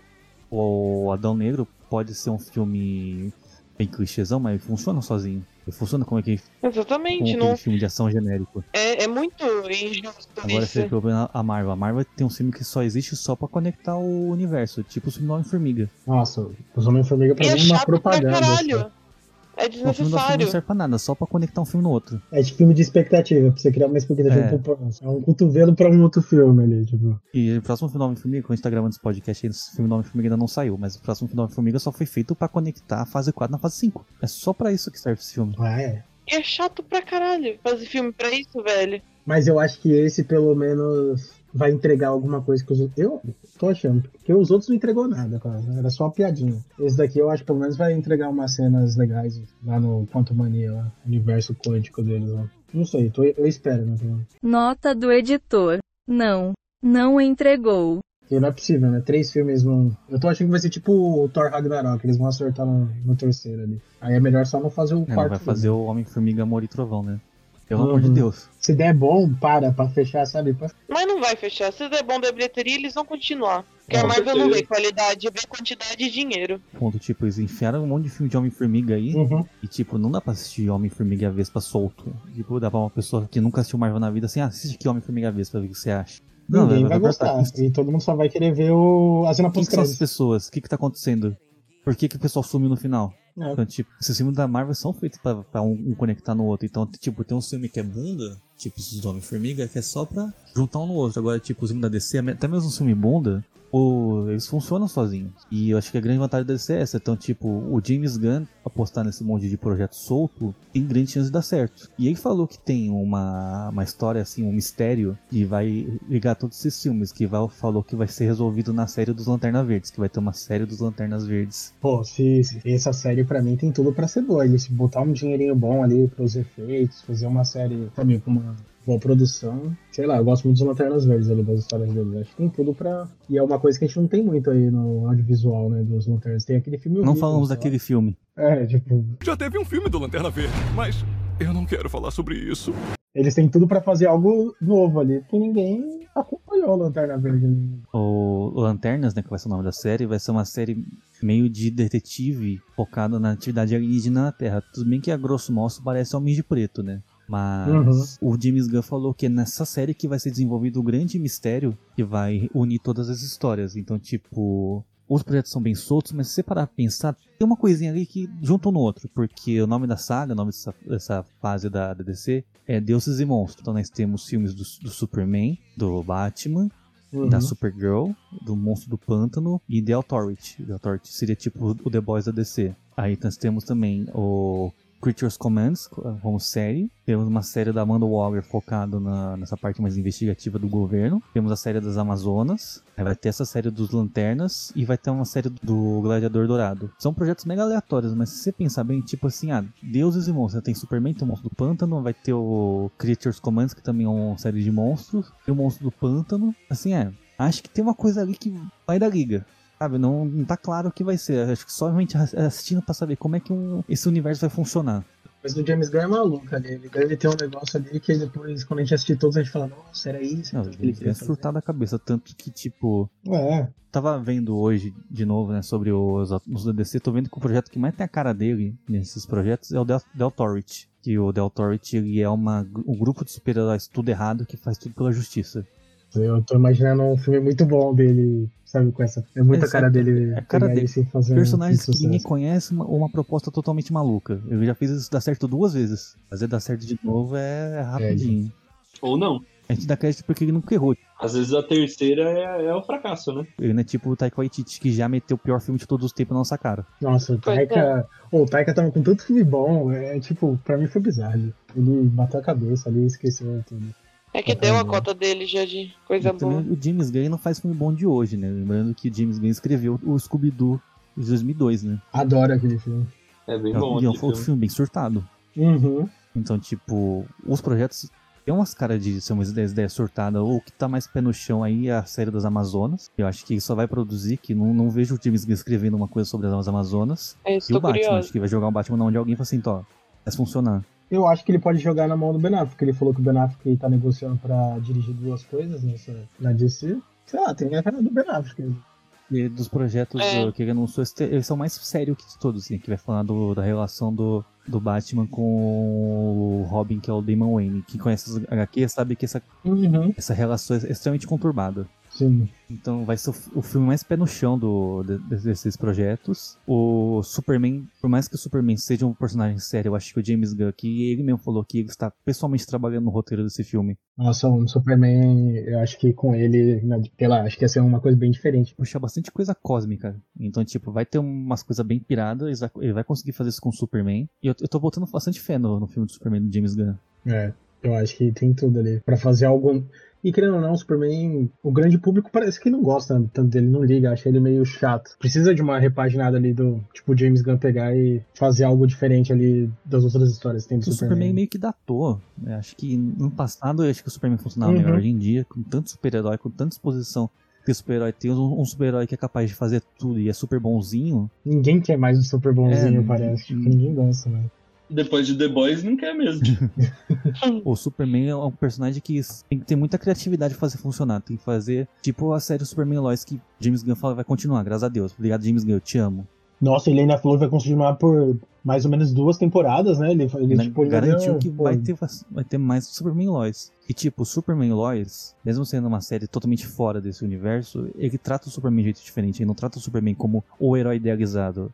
O Adão Negro pode ser um filme bem clichêzão, mas funciona sozinho. Ele funciona como aquele, como Exatamente, aquele não, filme de ação genérico. é, é muito injusto Agora isso. você problema a Marvel. A Marvel tem um filme que só existe só pra conectar o universo, tipo o filme do Homem-Formiga. Nossa, os Homem-Formiga pra E é mim é uma chato pra propaganda. caralho. só. É O filme do Homem-Formiga desnecessário. não serve pra nada, só pra conectar um filme no outro. É de filme de expectativa, pra você criar uma expectativa É. pro próximo. É um cotovelo pra um outro filme ali, tipo. E o próximo filme do Homem-Formiga, quando a gente tá gravando esse podcast, esse filme do Homem-Formiga ainda não saiu, mas o próximo filme do Homem-Formiga só foi feito pra conectar a fase 4 na fase 5. É só pra isso que serve esse filme. Ah, é. E é chato pra caralho fazer filme pra isso, velho. Mas eu acho que esse, pelo menos, vai entregar alguma coisa que os outros. Eu tô achando. Porque os outros não entregou nada, cara. Era só uma piadinha. Esse daqui eu acho que pelo menos vai entregar umas cenas legais lá no Quantum Mania, lá, universo quântico deles lá. Não sei, tô, eu espero, né? Nota do editor. Não. Não entregou. Porque não é possível, né? Três filmes vão. Eu tô achando que vai ser tipo o Thor Ragnarok, eles vão acertar no, no terceiro ali. Aí é melhor só não fazer o É, não quarto. vai filme. fazer o Homem-Formiga Amor e Trovão, né? Pelo amor de Uhum. Deus. Se der bom, para, pra fechar, sabe? Pra- Mas não vai fechar. Se der bom da bilheteria, eles vão continuar. Porque Com a Marvel não vê qualidade, vê quantidade de dinheiro. Ponto, tipo, eles enfiaram um monte de filme de Homem-Formiga aí. Uhum. E, tipo, não dá pra assistir Homem-Formiga e a Vespa solto. Tipo, dá pra uma pessoa que nunca assistiu Marvel na vida assim, ah, assiste aqui Homem-Formiga e a Vespa ver o que você acha. Ninguém vai pra- gostar. E todo mundo só vai querer ver o... a cena Quem que são essas pós-crédito. pessoas? O que que tá acontecendo? Por que que o pessoal sumiu no final? É. Então, tipo, esses filmes da Marvel são feitos pra, pra um, um conectar no outro. Então, tipo, tem um filme que é bunda, tipo esses do Homem-Formiga, que é só pra juntar um no outro. Agora, tipo, os filmes da DC, até mesmo um filme bunda, o- eles funcionam sozinhos. E eu acho que a grande vantagem DC é essa. Então, tipo, o James Gunn apostar nesse monte de projeto solto tem grande chance de dar certo. E ele falou que tem uma, uma história, assim, um mistério que vai ligar todos esses filmes. Que vai, falou que vai ser resolvido na série dos Lanternas Verdes. Que vai ter uma série dos Lanternas Verdes. Pô, se, se essa série pra mim tem tudo pra ser boa. Se botar um dinheirinho bom ali pros efeitos, fazer uma série também com uma boa produção. Sei lá, eu gosto muito dos Lanternas Verdes ali, das histórias deles. Acho que tem tudo pra. E é uma coisa que a gente não tem muito aí no audiovisual, né? Dos Lanternas. Tem aquele filme. Não falamos lá. daquele filme. É, tipo, Já teve um filme do Lanterna Verde, mas eu não quero falar sobre isso. eles têm tudo pra fazer algo novo ali, porque ninguém acompanhou o Lanterna Verde. O Lanternas, né, que vai ser o nome da série, vai ser uma série meio de detetive focada na atividade alienígena na Terra. Tudo bem que a grosso modo parece Homem de Preto, né? Mas o James Gunn falou que é nessa série que vai ser desenvolvido o grande mistério que vai unir todas as histórias. Então, tipo, os projetos são bem soltos, mas se você parar pra pensar, tem uma coisinha ali que junta um no outro. Porque o nome da saga, o nome dessa, dessa fase da, da DC é Deuses e Monstros. Então nós temos filmes do, do Superman, do Batman, Uhum. da Supergirl, do Monstro do Pântano e The Authority. The Authority seria tipo o The Boys da DC. Aí nós temos também o Creatures Commands como série. Temos uma série da Amanda Waller focado na, nessa parte mais investigativa do governo. Temos a série das Amazonas. Vai ter essa série dos Lanternas e vai ter uma série do Gladiador Dourado. São projetos mega aleatórios, mas se você pensar bem, tipo assim, ah, deuses e monstros. Tem Superman, tem o Monstro do Pântano, vai ter o Creatures Commands, que também é uma série de monstros. Tem o Monstro do Pântano. Assim, é, acho que tem uma coisa ali que vai da liga. Sabe, não, não tá claro o que vai ser. Acho que só realmente assistindo pra saber como é que um, esse universo vai funcionar. Mas o James Gunn é maluco ali. Ele deve ter um negócio ali que depois, quando a gente assistir todos, a gente fala, nossa, era isso. Não, que ele é surtado a cabeça, tanto que, tipo. É. Tava vendo hoje, de novo, né, sobre os, os DDC, tô vendo que o projeto que mais tem a cara dele nesses projetos é o Del, Del Authority. Que o Del Authority ele é uma, um grupo de super-heróis tudo errado que faz tudo pela justiça. Eu tô imaginando um filme muito bom dele, sabe, com essa. É muita Exato. cara dele. É a cara dele. Personagens que ninguém conhece uma, uma proposta totalmente maluca. Eu já fiz isso dar certo duas vezes. Fazer dar certo de novo é rapidinho. Ou não. A gente dá crédito porque ele nunca errou. Às vezes a terceira é, é o fracasso, né? Ele não é tipo o Taika Waititi, que já meteu o pior filme de todos os tempos na nossa cara. Nossa, o Taika. Ô, o Taika tava com tanto filme bom, é tipo, pra mim foi bizarro. Ele bateu a cabeça ali e esqueceu tudo. É que deu a cota dele já de coisa E também boa. o James Gunn não faz filme bom de hoje, né? Lembrando que o James Gunn escreveu o Scooby-Doo de 2002, né? Adoro aquele filme. É bem E bom. é um filme. filme bem surtado. Uhum. Então, tipo, os projetos tem umas caras de ser uma ideia, ideia surtada. Ou o que tá mais pé no chão aí é a série das Amazonas. Eu acho que só vai produzir, que não, não vejo o James Gunn escrevendo uma coisa sobre as Amazonas. É isso, E o Batman, curiosa. acho que vai jogar o Batman na mão de alguém e falar assim, ó, vai funcionar. Eu acho que ele pode jogar na mão do Ben Affleck. Ele falou que o Ben Affleck tá negociando pra dirigir duas coisas nessa, na DC. Sei lá, tem a cara do Ben Affleck. E dos projetos É. que ele anunciou, eles são mais sérios que de todos, assim, que vai falar do- da relação do, do Batman com o Robin, que é o Damon Wayne. Quem conhece os HQ sabe que essa, Uhum. essa relação é extremamente conturbada. Sim. Então vai ser o, filme mais pé no chão do, de- de- desses projetos. O Superman, por mais que o Superman seja um personagem sério, eu acho que o James Gunn, que ele mesmo falou que ele está pessoalmente trabalhando no roteiro desse filme, Nossa, o Superman, eu acho que com ele, sei lá, acho que ia ser uma coisa bem diferente. puxar bastante coisa cósmica. Então, tipo, vai ter umas coisas bem piradas, ele vai- conseguir fazer isso com o Superman. E eu, eu tô botando bastante fé no, no filme do Superman do James Gunn. É, eu acho que tem tudo ali pra fazer algo. E querendo ou não, o Superman, o grande público parece que não gosta tanto dele, não liga, acha ele meio chato. Precisa de uma repaginada ali do, tipo, o James Gunn pegar e fazer algo diferente ali das outras histórias que tem do O Superman Superman. meio que datou. né? Acho que no passado, eu acho que o Superman funcionava Uhum. melhor. Hoje em dia, com tanto super-herói, com tanta exposição que o super-herói tem, um, um super-herói que é capaz de fazer tudo e é super bonzinho. Ninguém quer mais um super bonzinho, É, parece. Tipo, ninguém gosta, né? Depois de The Boys, não quer mesmo. O Superman é um personagem que tem que ter muita criatividade pra fazer funcionar. Tem que fazer tipo a série Superman Lois que James Gunn fala vai continuar, graças a Deus. Obrigado, James Gunn, eu te amo. Nossa, ele ainda falou que vai continuar por mais ou menos duas temporadas, né? Ele, ele Né, tipo, ele garantiu deu- que vai ter, vai ter mais Superman Lois. E tipo, o Superman Lois, mesmo sendo uma série totalmente fora desse universo, ele trata o Superman de jeito diferente. Ele não trata o Superman como o herói idealizado.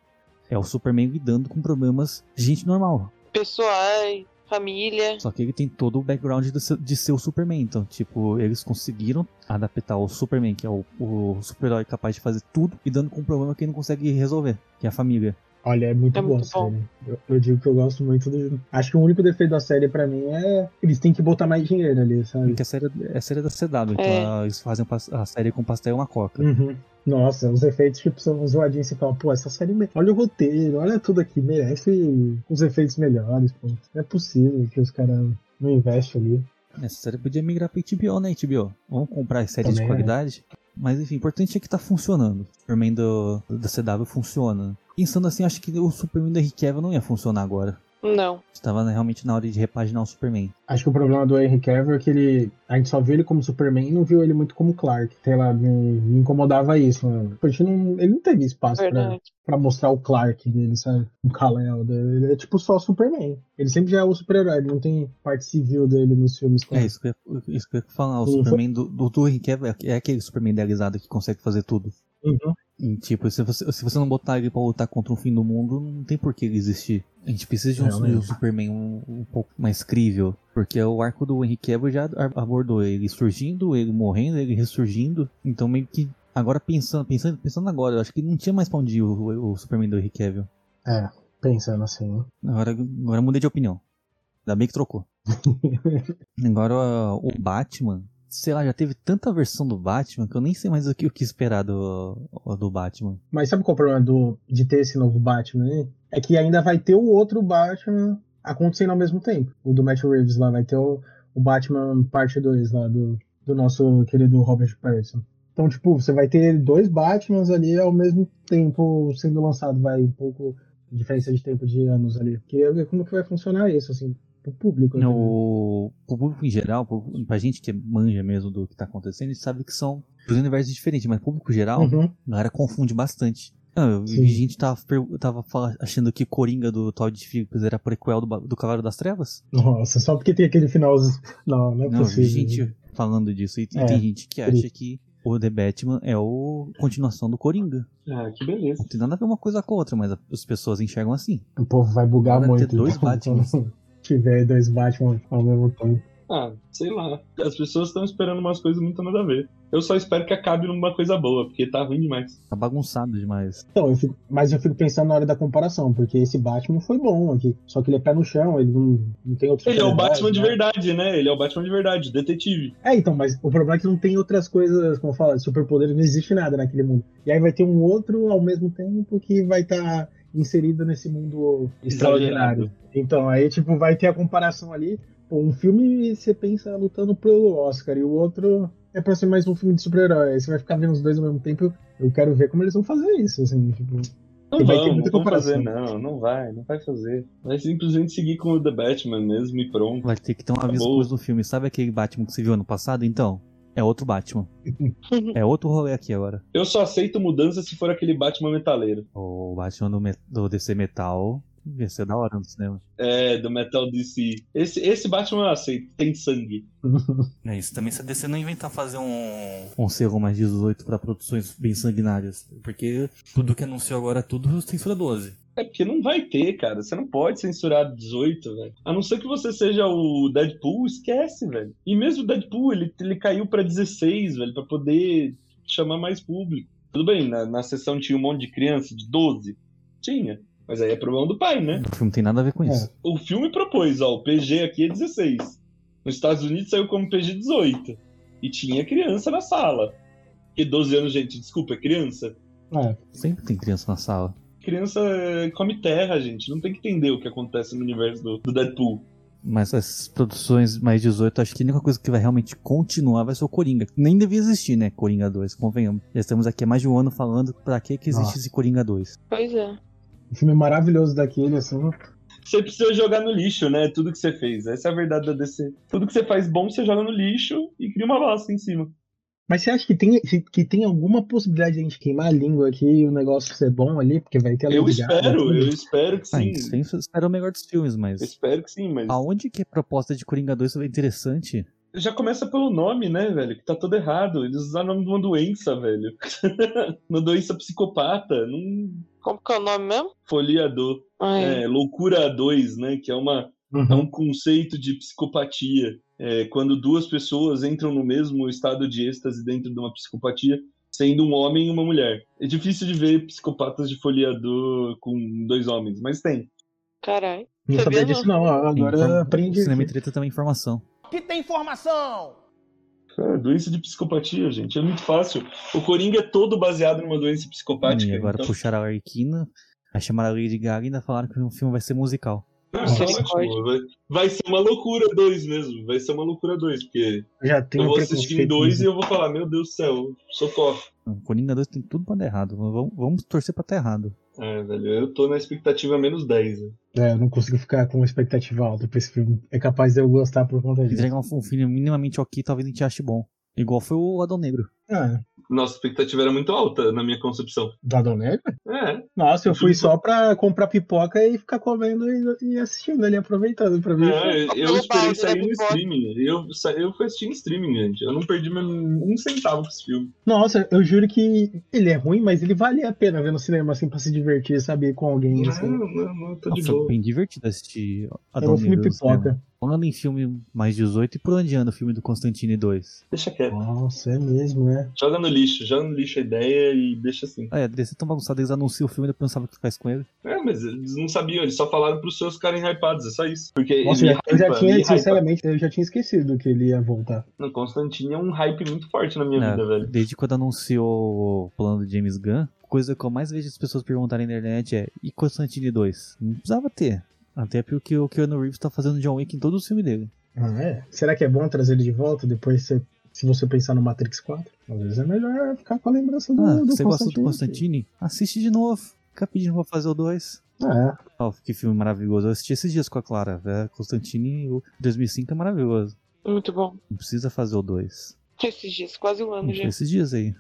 É o Superman lidando com problemas de gente normal. Pessoais, família. Só que ele tem todo o background de ser, de ser o Superman. Então, tipo, eles conseguiram adaptar o Superman, que é o, o super-herói capaz de fazer tudo, e dando com um problema que ele não consegue resolver, que é a família. Olha, é muito É boa muito a série. Eu, eu digo que eu gosto muito do. Acho que o único defeito da série pra mim é. Eles têm que botar mais dinheiro ali, sabe? Porque a série é a série da CW, então É. a- eles fazem a série com pastel e uma coca. Uhum. Nossa, os efeitos tipo, são zoadinhos. Você fala, pô, essa série. me- Olha o roteiro, olha tudo aqui, merece os efeitos melhores, pô. Não é possível que os caras não investem ali. Essa série podia migrar pra HBO, né, HBO? Vamos comprar séries de Também é. Mas enfim, o importante é que tá funcionando. O Superman do, da CW funciona. Pensando assim, acho que o Superman do Henry Cavill não ia funcionar agora. Não. Estava né, realmente na hora de repaginar o Superman. Acho que o problema do Henry Cavill é que ele. A gente só viu ele como Superman e não viu ele muito como Clark. Sei lá, me, me incomodava isso, mano. A gente não, ele não teve espaço pra, Verdade. pra mostrar o Clark dele, sabe? O Kal-El dele. Ele é tipo só Superman. Ele sempre já é o super-herói, ele não tem parte civil dele nos filmes. É isso que eu ia, isso que eu ia falar. O Uhum. Superman do, do, do Henry Cavill é- é aquele Superman idealizado que consegue fazer tudo. Uhum. E, tipo, se você, se você não botar ele pra lutar contra um fim do mundo, não tem por que ele existir. A gente precisa de um, um Superman um, um pouco mais crível. Porque o arco do Henry Cavill já abordou ele surgindo, ele morrendo, ele ressurgindo. Então meio que. Agora pensando, pensando, pensando agora, eu acho que não tinha mais pra onde ir o, o Superman do Henry Cavill. É. Pensando assim. Agora, agora eu mudei de opinião. Ainda bem que trocou. agora o Batman, sei lá, já teve tanta versão do Batman que eu nem sei mais o que, o que esperar do, do Batman. Mas sabe qual é o problema do, de ter esse novo Batman aí? É que ainda vai ter o outro Batman acontecendo ao mesmo tempo. O do Matt Reeves lá, vai ter o, o Batman parte 2 lá do, do nosso querido Robert Pattinson. Então, tipo, você vai ter dois Batmans ali ao mesmo tempo sendo lançado, vai um pouco diferença de tempo de anos ali. Queria ver como que vai funcionar isso, assim, pro público. né? O, pro público em geral, pro- pra gente que manja mesmo do que tá acontecendo, a gente sabe que são dois universos diferentes, mas público geral, Uhum. a galera confunde bastante. Não, eu vi gente tava, tava achando que Coringa do Todd Phillips era prequel do, do Cavaleiro das Trevas. Nossa, só porque tem aquele final. Não, não é Não, vi possível. gente falando disso. E, e É, tem gente que acha que o The Batman é o continuação do Coringa. Ah, que beleza. Não tem nada a ver uma coisa com a outra, mas as pessoas enxergam assim. O povo vai bugar Vai ter muito. dois então, Batmans. tiver dois Batman ao mesmo tempo. Ah, sei lá. As pessoas estão esperando umas coisas muito nada a ver. Eu só espero que acabe numa coisa boa, porque tá ruim demais. Tá bagunçado demais. Então, eu fico, mas eu fico pensando na hora da comparação, porque esse Batman foi bom aqui. Só que ele é pé no chão, ele não, não tem outro Ele é o Batman de né? verdade, né? Ele é o Batman de verdade, detetive. É, então, mas o problema é que não tem outras coisas, como fala, superpoderes, não existe nada naquele mundo. E aí vai ter um outro ao mesmo tempo que vai estar inserido nesse mundo extraordinário. Então, aí, tipo, vai ter a comparação ali. Pô, um filme você pensa lutando pelo Oscar e o outro é pra ser mais um filme de super-herói. Aí Você vai ficar vendo os dois ao mesmo tempo. Eu quero ver como eles vão fazer isso, assim, tipo. Não vai ter muita não vão fazer, comparação. não. Não vai, não vai fazer. Vai simplesmente seguir com o The Batman mesmo e pronto. Vai ter que ter um aviso Acabou. depois do filme. Sabe aquele Batman que você viu ano passado? Então, é outro Batman. é outro rolê aqui agora. Eu só aceito mudança se for aquele Batman metaleiro. O Batman do, do DC Metal ia ser da hora no cinema. É, do Metal DC. Esse, esse Batman eu aceito, tem sangue. É isso. Também se a DC não inventar fazer um, um selo mais 18 pra produções bem sanguinárias. Porque tudo que anunciou agora, tudo censura 12. É porque não vai ter, cara. Você não pode censurar 18, velho. A não ser que você seja o Deadpool, esquece, velho. E mesmo o Deadpool, ele, ele caiu pra 16, velho, pra poder chamar mais público. Tudo bem, na, na sessão tinha um monte de criança de 12. Tinha. Mas aí é problema do pai, né? O filme não tem nada a ver com É. isso. O filme propôs, ó, o PG aqui é 16. Nos Estados Unidos saiu como PG 18. E tinha criança na sala. Que 12 anos, gente, desculpa, é criança. É, Sempre tem criança na sala. Criança eh, come terra, gente. Não tem que entender o que acontece no universo do, do Deadpool. Mas essas produções mais 18, acho que a única coisa que vai realmente continuar vai ser o Coringa. Nem devia existir, né? Coringa 2, convenhamos. Já estamos aqui há mais de um ano falando pra que, que existe Nossa. esse Coringa 2. Pois é. um filme maravilhoso daquele, assim. Você precisa jogar no lixo, né? Tudo que você fez. Essa é a verdade da DC. Tudo que você faz bom, você joga no lixo e cria uma bosta em cima. Mas você acha que tem, que tem alguma possibilidade de a gente queimar a língua aqui e o negócio ser bom ali? Porque vai ter a Eu espero, eu espero que Ah, sim. sempre espera o melhor dos filmes, Eu mas. espero que sim, mas. Aonde que a proposta de Coringa 2 vai interessante? Já começa pelo nome, né, velho? Que tá todo errado. Eles usaram o nome de uma doença, velho. uma doença psicopata. Num Como que é o nome mesmo? foliador. Ai, É, loucura 2, né? Que é, uma, é Uhum. um conceito de psicopatia. É, quando duas pessoas entram no mesmo estado de êxtase dentro de uma psicopatia, sendo um homem e uma mulher. É difícil de ver psicopatas de foliador com dois homens, mas tem. caralho. Não Sabia sabia disso, não. Agora Informa- aprendi. Cinema e aqui. treta também é informação. Que tem informação! É, doença de psicopatia, gente. É muito fácil. O Coringa é todo baseado numa doença psicopática. e agora então- puxaram a Arquina, aí chamaram a Lady Gaga e ainda falaram que o filme vai ser musical. Isso é ótimo. Vai, vai ser uma loucura 2 mesmo. Vai ser uma loucura 2, porque Já tem eu vou assistir em dois e nisso. eu vou falar, meu Deus do céu, socorro. O Coringa 2 tem tudo pra dar errado. Vamos, vamos torcer pra dar errado. É, velho, eu tô na expectativa menos 10. né? É, eu não consigo ficar com uma expectativa alta pra esse filme. É capaz de eu gostar por conta disso. Entregar um, um filme minimamente ok, talvez a gente ache bom. Igual foi o Adão Negro. Ah, Nossa expectativa era muito alta na minha concepção. do Adão Negro? É, Nossa, eu fui só pra comprar pipoca e ficar comendo e, e assistindo ali, aproveitando pra ver. é eu Pelo esperei pause, sair né, no pipoca. streaming. Eu, sa- eu fui assistir em streaming, gente. Eu não perdi um centavo com esse filme. Nossa, eu juro que ele é ruim, mas ele vale a pena ver no cinema, assim, pra se divertir, sabe, com alguém, Não, assim. não, não, tô de Nossa, boa. bem divertido assistir É Adão um filme no cinema. Falando em filme mais 18, e por onde anda o filme do Constantine 2? Deixa quieto. Nossa, é mesmo, né? Joga no lixo, joga no lixo a ideia e deixa assim. Ah, é, DC tão bagunçado, eles anuncia o filme e depois não sabe o que faz com ele. É, mas eles não sabiam, eles só falaram pros seus ficarem hypados, é só isso. Porque Nossa, ele eu já hypa, tinha, ele hypa. sinceramente, eu já tinha esquecido que ele ia voltar. Não, Constantine é um hype muito forte na minha É, vida, velho. Desde quando anunciou o plano de James Gunn, coisa que eu mais vejo as pessoas perguntarem na internet é: e Constantine 2? Não precisava ter. Até porque o Keanu Reeves tá fazendo John Wick em todo o filme dele. Ah, é? Será que é bom trazer ele de volta depois, se, se você pensar no Matrix 4? Às vezes é melhor ficar com a lembrança do, Ah, do você gosta do Constantine. Constantine? Assiste de novo. Fica pedindo pra fazer o 2. É, Ó, que filme maravilhoso. Eu assisti esses dias com a Clara. É, Constantine, o 2005 é maravilhoso. Muito bom. Não precisa fazer o 2. Esses dias, quase um ano já. Esses dias aí.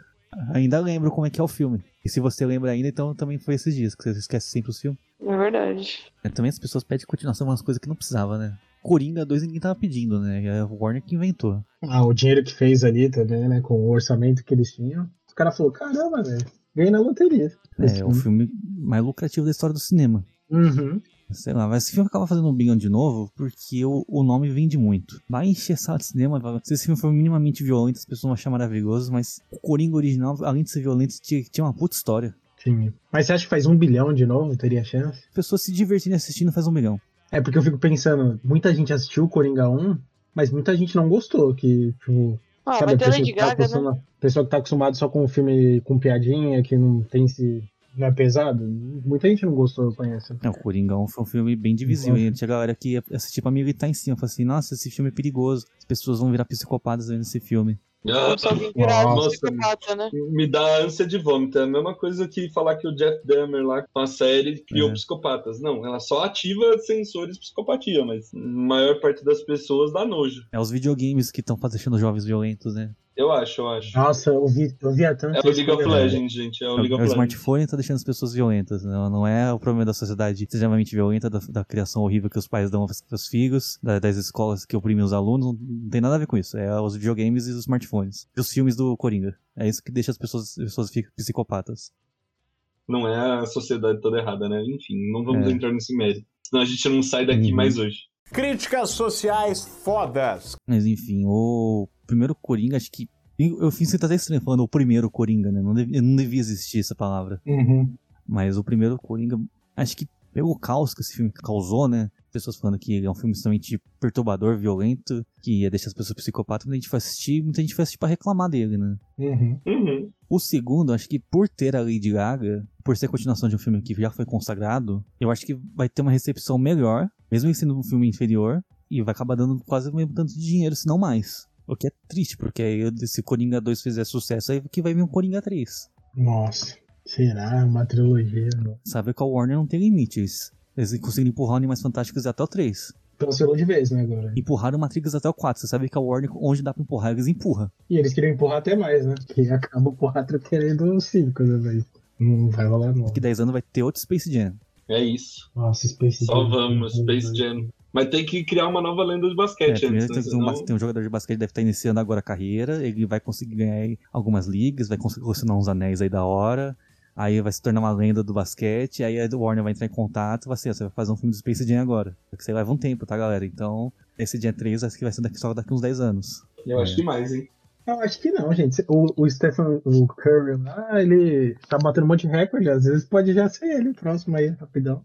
Ainda lembro como é que é o filme. E se você lembra ainda, então também foi esses dias, que você esquece sempre os filmes. É verdade. É, também as pessoas pedem continuação umas coisas que não precisava, né? Coringa 2 ninguém tava pedindo, né? É o Warner que inventou. Ah, o dinheiro que fez ali também, né? Com o orçamento que eles tinham. O cara falou, caramba, velho, ganhei na loteria. Esse É o filme mais lucrativo da história do cinema. Uhum. Sei lá, mas esse filme acaba fazendo um bilhão de novo porque o, o nome vende muito. Vai encher sala de cinema, vai- se esse filme for minimamente violento, as pessoas vão achar maravilhoso, mas o Coringa original, além de ser violento, tinha, tinha uma puta história. Sim. Mas você acha que faz um bilhão de novo? Teria chance? As pessoas se divertirem assistindo faz um milhão. É porque eu fico pensando, muita gente assistiu o Coringa 1, mas muita gente não gostou. Que, tipo, Ah, sabe, vai a pessoa tá Gaga, né? acostuma- pessoa que tá acostumado só com um filme com piadinha, que não tem se. Não é pesado. Muita gente não gostou, eu conheço. É, o Coringão foi um filme bem divisível. E tinha galera que ia assistir pra militar em cima. Falei assim, nossa, esse filme é perigoso. As pessoas vão virar psicopatas vendo esse filme. Ah, Só vim virar Nossa. psicopata, né? me dá ânsia de vômito. É a mesma coisa que falar que o Jeff Dahmer lá com a série criou É. psicopatas. Não, ela só ativa sensores de psicopatia, mas a maior parte das pessoas dá nojo. É os videogames que estão deixando jovens violentos, né? Eu acho, eu acho. Nossa, eu vi, eu vi tanto É o League of Legends, gente. É o É League o of Legends. smartphone tá deixando as pessoas violentas. Não, não é o problema da sociedade extremamente violenta, da, da criação horrível que os pais dão aos seus filhos, da- das escolas que oprimem os alunos. Não, não tem nada a ver com isso. É os videogames e os smartphones. E os filmes do Coringa. É isso que deixa as pessoas, as pessoas ficam psicopatas. Não é a sociedade toda errada, né? Enfim, não vamos É. entrar nesse mérito. Senão a gente não sai daqui Uhum. mais hoje. Críticas sociais fodas. Mas enfim, o primeiro Coringa, acho que. Eu, eu fiz até estranho falando o primeiro Coringa, né? Não devia, não devia existir essa palavra. Uhum. Mas o primeiro Coringa, acho que pelo caos que esse filme causou, né? Pessoas falando que é um filme extremamente perturbador, violento, que ia deixar as pessoas psicopatas. Muita gente foi assistir, muita gente foi assistir pra reclamar dele, né? Uhum. Uhum. O segundo, acho que por ter a Lady Gaga, por ser a continuação de um filme que já foi consagrado, eu acho que vai ter uma recepção melhor, mesmo ele sendo um filme inferior, e vai acabar dando quase o mesmo tanto de dinheiro, se não mais. O que é triste, porque aí se Coringa 2 fizer sucesso, aí que vai vir um Coringa 3. Nossa, será? Uma trilogia? Não. Sabe que a Warner não tem limites. Eles conseguiram empurrar Animais Fantásticos até o 3. Cancelou de vez, né, agora? Empurraram Matrix até o 4. Você sabe que a Warner, onde dá pra empurrar, eles empurram. E eles queriam empurrar até mais, né? Que acaba o 4 querendo 5, né, velho? Não vai rolar, não. Daqui 10 anos vai ter outro Space Jam. É isso. Nossa, Space Só Jam. vamos, Space Jam. Mas tem que criar uma nova lenda de É, basquete primeiro antes, né? tem, um, tem um jogador de basquete que deve estar iniciando agora a carreira, ele vai conseguir ganhar aí algumas ligas, vai conseguir colecionar uns anéis aí da hora, aí vai se tornar uma lenda do basquete, aí a Warner vai entrar em contato e vai ser, você vai fazer um filme do Space Jam agora. Porque isso aí leva um tempo, tá, galera? Então, esse Jam 3 acho que vai ser daqui, só daqui uns 10 anos. Eu acho É. demais, hein? Eu acho que não, gente. O, o Stephen o Curry lá, ele tá batendo um monte de recorde. Às vezes pode já ser ele o próximo aí, rapidão.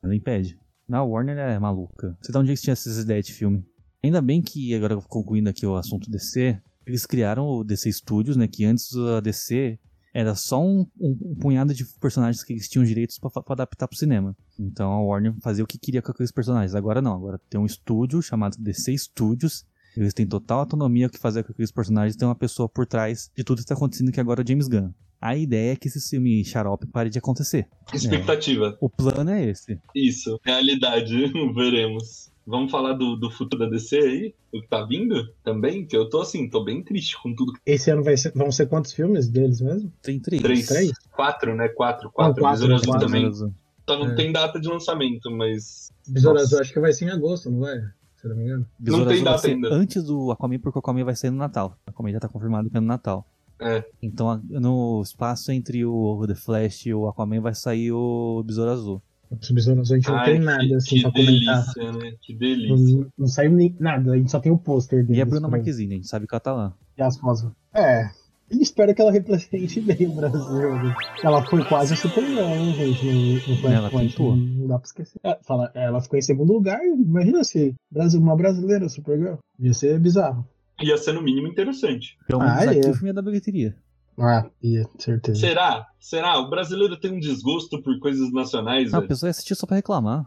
Não impede. Não, a Warner é maluca. Você dá onde é que tinha essas ideias de filme? Ainda bem que, agora concluindo aqui o assunto DC, eles criaram o DC Studios, né? Que antes a DC era só um, um- um punhado de personagens que eles tinham direitos pra adaptar pro cinema. Então a Warner fazia o que queria com aqueles personagens. Agora não, agora tem um estúdio chamado DC Studios. Eles têm total autonomia o que fazer com aqueles personagens. Tem uma pessoa por trás de tudo que tá acontecendo que agora é o James Gunn. A ideia é que esse filme xarope pare de acontecer. Expectativa. O plano é esse. Isso. Realidade. Veremos. Vamos falar do, do futuro da DC aí? O que tá vindo também? Que eu tô assim, tô bem triste com tudo. Esse ano vai ser, vão ser quantos filmes deles mesmo? Tem três. Três. Três? Quatro, né? Quatro. Quatro. quatro, Besouro Azul quatro. também. Azul. Só não É. tem data de lançamento, mas. Besouro. Azul acho que vai ser em agosto, não vai? Se não me engano. Besouro tem Azul vai data ainda. Antes do Aquaman, porque o Aquaman vai sair no Natal. O Aquaman já tá confirmado que é no Natal. É. Então, no espaço entre o The Flash e o Aquaman vai sair o Besouro Azul. O Besouro Azul a gente não Ai, tem que, nada assim que pra comentar. delícia, né? Que delícia. Não, não saiu nem nada, a gente só tem o pôster dele. E a Bruna Marquezine, a gente sabe que ela tá lá. E as fotos. É, E espero que ela represente bem o Brasil. né? Ela foi quase super hein, gente, no, no Ela tentou. Não dá pra esquecer. É, fala, ela ficou em segundo lugar. Imagina se Brasil, uma brasileira Supergirl. Ia ser bizarro. Ia ser no mínimo interessante. Pelo menos Ah, aqui é. o filme é da bilheteria. Ah, ia, certeza. Será? Será? O brasileiro tem um desgosto por coisas nacionais, Não, a pessoa ia assistir só pra reclamar.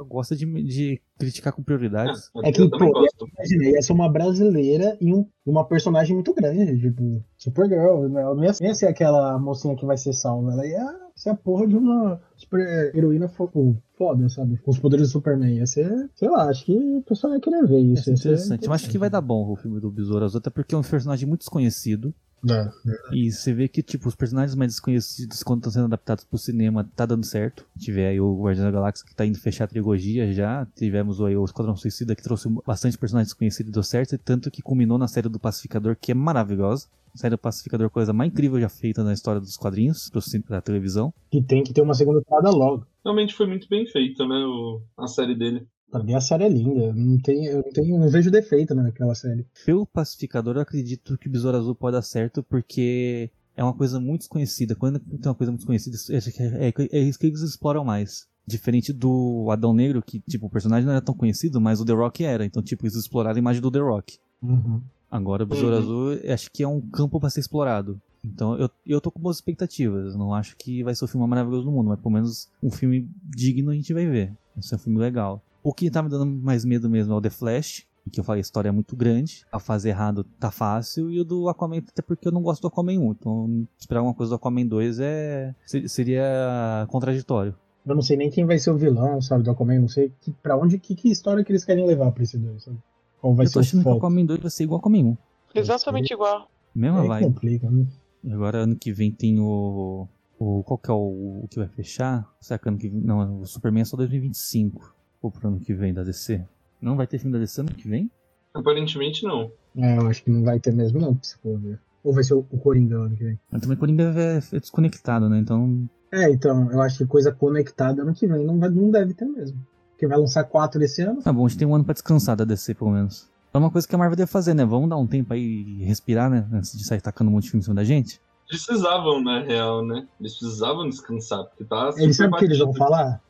Eu gosto de, de criticar com prioridades. Ah, É que, eu pô, gosto. Ia ser uma brasileira e um- uma personagem muito grande, tipo, Supergirl. né? Ela não ia, ser aquela mocinha que vai ser salva, ela ia ser a porra de uma super heroína fo- foda, sabe? Com os poderes do Superman. Ia ser, sei lá, acho que o pessoal ia querer ver Isso é ia ser interessante. Eu acho que vai dar bom o filme do Besouro Azul, até porque é um personagem muito desconhecido. Dá. E você vê que, tipo, os personagens mais desconhecidos, quando estão sendo adaptados pro cinema, tá dando certo. Tiver aí o Guardião da Galáxia que tá indo fechar a trilogia já. Tivemos aí o Esquadrão Suicida que trouxe bastante personagens desconhecidos e deu certo. E tanto que culminou na série do Pacificador, que é maravilhosa. A série do Pacificador, coisa mais incrível já feita na história dos quadrinhos, da televisão. Que tem que ter uma segunda temporada logo. Realmente foi muito bem feita, né? o- a série dele. Pra mim a série é linda. Não tem, eu não, tenho, não vejo defeito naquela série. Pelo Pacificador, eu acredito que o Besouro Azul pode dar certo, porque é uma coisa muito desconhecida. Quando tem uma coisa muito desconhecida, que é, é- é isso que eles exploram mais. Diferente do Adão Negro, que, tipo, o personagem não era tão conhecido, mas o The Rock era. Então, tipo, eles exploraram a imagem do The Rock. Uhum. Agora, o Besouro Uhum. Azul, acho que é um campo pra ser explorado. Então, eu, eu tô com boas expectativas. Não acho que vai ser o filme mais maravilhoso do mundo, mas pelo menos um filme digno a gente vai ver. Vai ser um filme legal. O que tá me dando mais medo mesmo é o The Flash, que eu falei, a história é muito grande. A fazer errado tá fácil. E o do Aquaman, até porque eu não gosto do Aquaman 1. Então, esperar alguma coisa do Aquaman 2 é, se- seria contraditório. Eu não sei nem quem vai ser o vilão, sabe, do Aquaman. Não sei que, pra onde, que, que história que eles querem levar pra esse dois, sabe? Qual vai eu ser tô o achando que o? Aquaman 2 vai ser igual ao Aquaman 1. Exatamente igual. Mesma Aí vibe. complica, né? E agora ano que vem tem o. o qual que é o, o que vai fechar? Será que ano que vem. Não, o Superman é só 2025. Ou pro ano que vem da DC? Não vai ter filme da DC ano que vem? Aparentemente não. É, eu acho que não vai ter mesmo, não, se for ver. Ou vai ser o, o Coringa ano que vem. Mas também Coringa é, é desconectado, né? Então. É, então, eu acho que coisa conectada ano que vem não, vai, não deve ter mesmo. Porque vai lançar quatro esse ano. Tá bom, a gente tem um ano pra descansar da DC, pelo menos. É uma coisa que a Marvel deve fazer, né? Vamos dar um tempo aí e respirar, né? Antes de sair tacando um monte de filme em cima da gente. Precisavam, na real, né? Eles precisavam descansar, porque tá Eles sabem o que eles vão falar?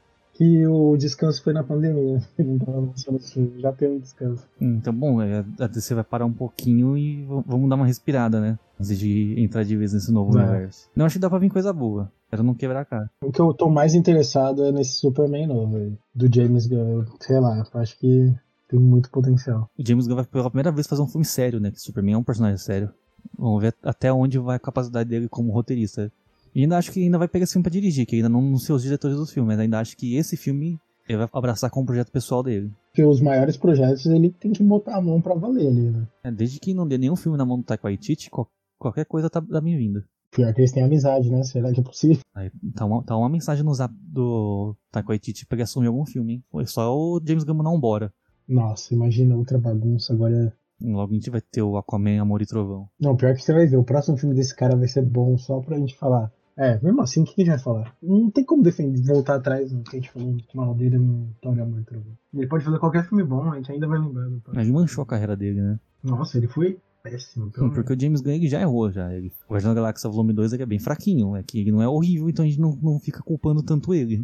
Que o descanso foi na pandemia. Não tava lançando esse filme, já tem um descanso. Hum, Então, bom, é, a DC vai parar um pouquinho e vamos dar uma respirada, né? Antes de entrar de vez nesse novo É. universo. Não, acho que dá pra vir coisa boa. Quero não quebrar a cara. O que eu tô mais interessado é nesse Superman novo aí, do James Gunn. Sei lá, acho que tem muito potencial. O James Gunn vai pela primeira vez fazer um filme sério, né? Que Superman é um personagem sério. Vamos ver até onde vai a capacidade dele como roteirista. E ainda acho que ainda vai pegar esse filme pra dirigir, que ainda não, não sei os diretores do filme, mas ainda acho que esse filme ele vai abraçar como projeto pessoal dele. Porque os maiores projetos ele tem que botar a mão pra valer ali, né? É, desde que não dê nenhum filme na mão do Taika Waititi, qual- qualquer coisa tá, tá bem-vinda. Pior que eles têm amizade, né? Será que é possível? Aí, tá, uma, tá uma mensagem no zap do Taika Waititi pra ele assumir algum filme, hein? Foi só o James Gunn não embora. Nossa, imagina outra bagunça agora. Logo a gente vai ter o Aquaman, Amor e Trovão. Não, pior que você vai ver, o próximo filme desse cara vai ser bom só pra gente falar. É, mesmo assim, o que a gente vai falar? Não tem como defender, voltar atrás no que a gente falou mal dele no Tony Amor e Trovão. Ele pode fazer qualquer filme bom, a gente ainda vai lembrando. Mas ele manchou a carreira dele, né? Nossa, ele foi péssimo. Pelo Porque o James Gunn já errou, já. Ele, o Guardião da Galáxia Volume 2 ele é bem fraquinho. É que ele não é horrível, então a gente não, não fica culpando tanto ele.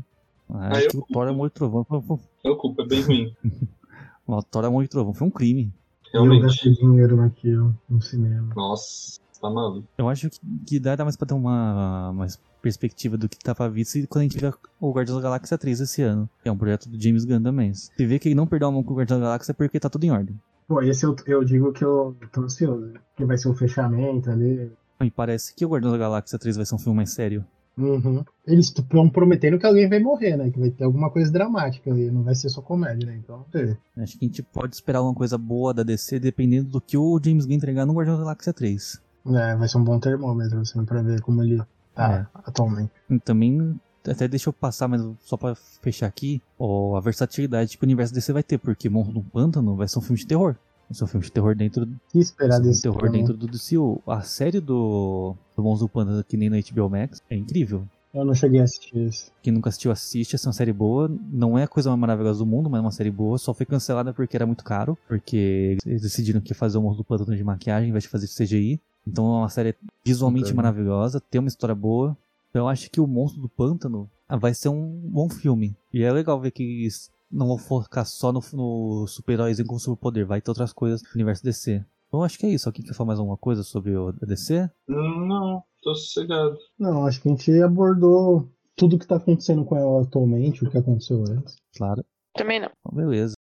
Ah, Acho eu que o Thor Amor e Trovão foi, Eu culpo, é bem ruim. o Thor Amor e Trovão foi um crime. Eu Realmente. gastei dinheiro naquilo, no cinema. Nossa, tá maluco. Eu acho que, que dá, dá mais pra ter uma mais perspectiva do que tá pra visto quando a gente vê o Guardião da Galáxia 3 esse ano. Que é um projeto do James Gunn também. Se vê que ele não perdeu a mão com o Guardião da Galáxia é porque tá tudo em ordem. Pô, esse eu, eu digo que eu tô ansioso. Que vai ser o fechamento ali. E parece que o Guardião da Galáxia 3 vai ser um filme mais sério. Uhum. Eles estão prometendo que alguém vai morrer, né? Que vai ter alguma coisa dramática ali. Não vai ser só comédia, né? Então, vamos ver. Acho que a gente pode esperar alguma coisa boa da DC dependendo do que o James Gunn entregar no Guardião da Galáxia 3. É, vai ser um bom termômetro, assim, pra ver como ele tá É. atualmente. Também, até deixa eu passar, mas só pra fechar aqui, ó, a versatilidade que o universo DC vai ter, porque Monstro do Pântano vai ser um filme de terror. Vai ser um filme de terror dentro, que esperar desse terror filme? dentro do DCU. A série do, do Monstro do Pântano, que nem na HBO Max, é incrível. Eu não cheguei a assistir esse. Quem nunca assistiu, assiste. Essa é uma série boa. Não é a coisa mais maravilhosa do mundo, mas é uma série boa. Só foi cancelada porque era muito caro. Porque eles decidiram que ia fazer o Monstro do Pântano de maquiagem, ao invés de fazer CGI. Então é uma série visualmente maravilhosa, tem uma história boa. Então eu acho que o Monstro do Pântano ah, vai ser um bom filme. E é legal ver que eles não vão focar só no, no super-heróis com superpoder, vai ter outras coisas no universo DC. Então eu acho que é isso. Alguém quer falar mais alguma coisa sobre o DC? Não, tô sossegado. Não, acho que a gente abordou tudo que tá acontecendo com ela atualmente, o que aconteceu antes. Claro. Também não. Então, beleza.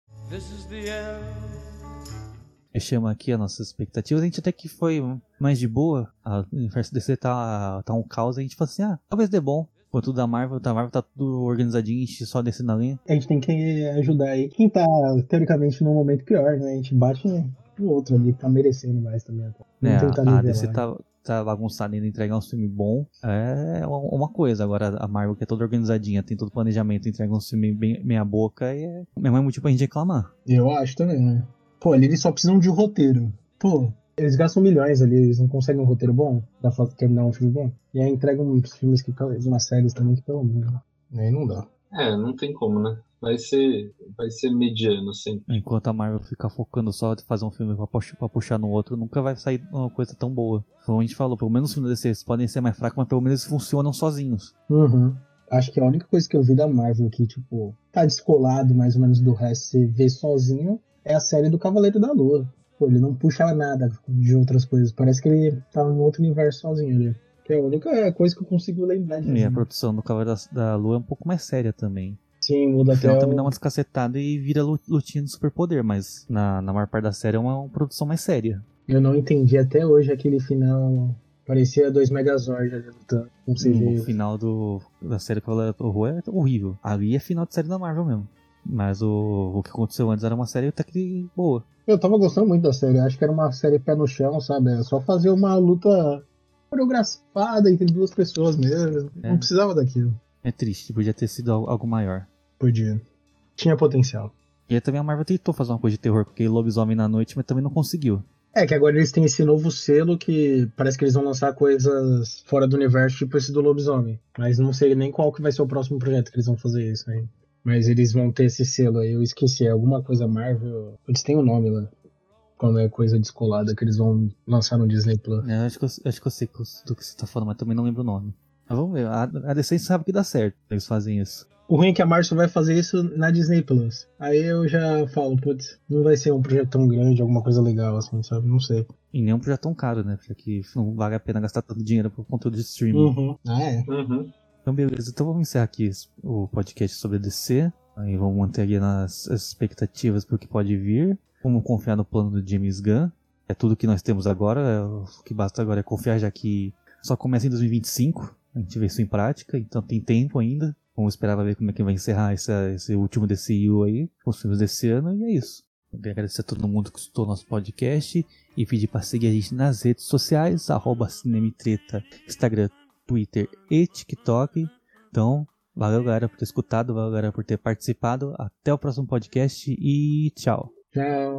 Fechamos aqui as nossas expectativas. A gente até que foi mais de boa. A- O universo DC tá, tá um caos. A gente fala assim, ah, talvez dê bom. Enquanto o da Marvel, da Marvel tá tudo organizadinho, a gente só descendo a linha. A gente tem que ajudar aí quem tá, teoricamente, num momento pior, né? A gente bate no outro ali, que tá merecendo mais também. Vamos tentar a. DC tá, tá bagunçada ainda entregar um filme bom. É uma, coisa. Agora a Marvel, que é toda organizadinha, tem todo planejamento, entrega um filme bem meia boca. E é mesmo é motivo pra gente reclamar. Eu acho também, né? Pô, ali eles só precisam de um roteiro. Pô, eles gastam milhões ali, eles não conseguem um roteiro bom pra fa- terminar um filme bom. E aí entregam uns filmes que, umas séries também que pelo menos. Aí não dá. É, não tem como, né? Vai ser, vai ser mediano sempre. Enquanto a Marvel ficar focando só em fazer um filme pra puxar, pra puxar no outro, nunca vai sair uma coisa tão boa. Como a gente falou, pelo menos os filmes DC podem ser mais fracos, mas pelo menos eles funcionam sozinhos. Uhum. Acho que a única coisa que eu vi da Marvel que, tipo, tá descolado mais ou menos do resto, você vê sozinho, é a série do Cavaleiro da Lua. Pô, ele não puxa nada de outras coisas. Parece que ele tá em outro universo sozinho ali. Que é a única coisa que eu consigo lembrar de E a produção do Cavaleiro da, Lua é um pouco mais séria também. Sim, muda até o... também dá uma descacetada e vira lu- lutinha de superpoder, mas na, na maior parte da série é uma, produção mais séria. Eu não entendi até hoje aquele final. Parecia dois Megazord ali lutando. Não sei O final do, da série Cavaleiro da Lua é horrível. Ali é final de série da Marvel mesmo. Mas o, o que aconteceu antes era uma série até que boa. Eu tava gostando muito da série. Acho que era uma série pé no chão, sabe? Era só fazer uma luta coreografada entre duas pessoas mesmo. É. Não precisava daquilo. É triste, podia ter sido al- algo maior. Podia. Tinha potencial. E aí também a Marvel tentou fazer uma coisa de terror, porque lobisomem na noite, mas também não conseguiu. É que agora eles têm esse novo selo que parece que eles vão lançar coisas fora do universo, tipo esse do lobisomem. Mas não sei nem qual que vai ser o próximo projeto que eles vão fazer isso aí. Mas eles vão ter esse selo aí, eu esqueci, é alguma coisa Marvel. Eles têm um nome lá. Quando é coisa descolada que eles vão lançar no Disney Plus. É, acho, que eu, acho que eu sei do que você tá falando, mas também não lembro o nome. Mas vamos ver, a, a DC sabe que dá certo, eles fazem isso. O ruim é que a Marvel vai fazer isso na Disney Plus. Aí eu já falo, putz, não vai ser um projeto tão grande, alguma coisa legal assim, sabe? Não sei. E nem um projeto tão caro, né? Porque não vale a pena gastar tanto dinheiro por conteúdo de streaming. Uhum. Ah, é. Uhum. Então, beleza. Então, vamos encerrar aqui esse- o podcast sobre a DC. Aí vamos manter ali nas as expectativas pro que pode vir. Vamos confiar no plano do James Gunn. É tudo que nós temos agora. é O que basta agora é confiar, já que só começa em 2025. A gente vê isso em prática, então tem tempo ainda. Vamos esperar pra ver como é que vai encerrar essa- esse último DCU aí, os filmes desse ano, e é isso. Eu queria agradecer a todo mundo que escutou nosso podcast e pedir para seguir a gente nas redes sociais, arroba Cinemitreta, Instagram, Twitter e TikTok. Então, valeu galera por ter escutado, valeu galera por ter participado. Até o próximo podcast e tchau. Tchau.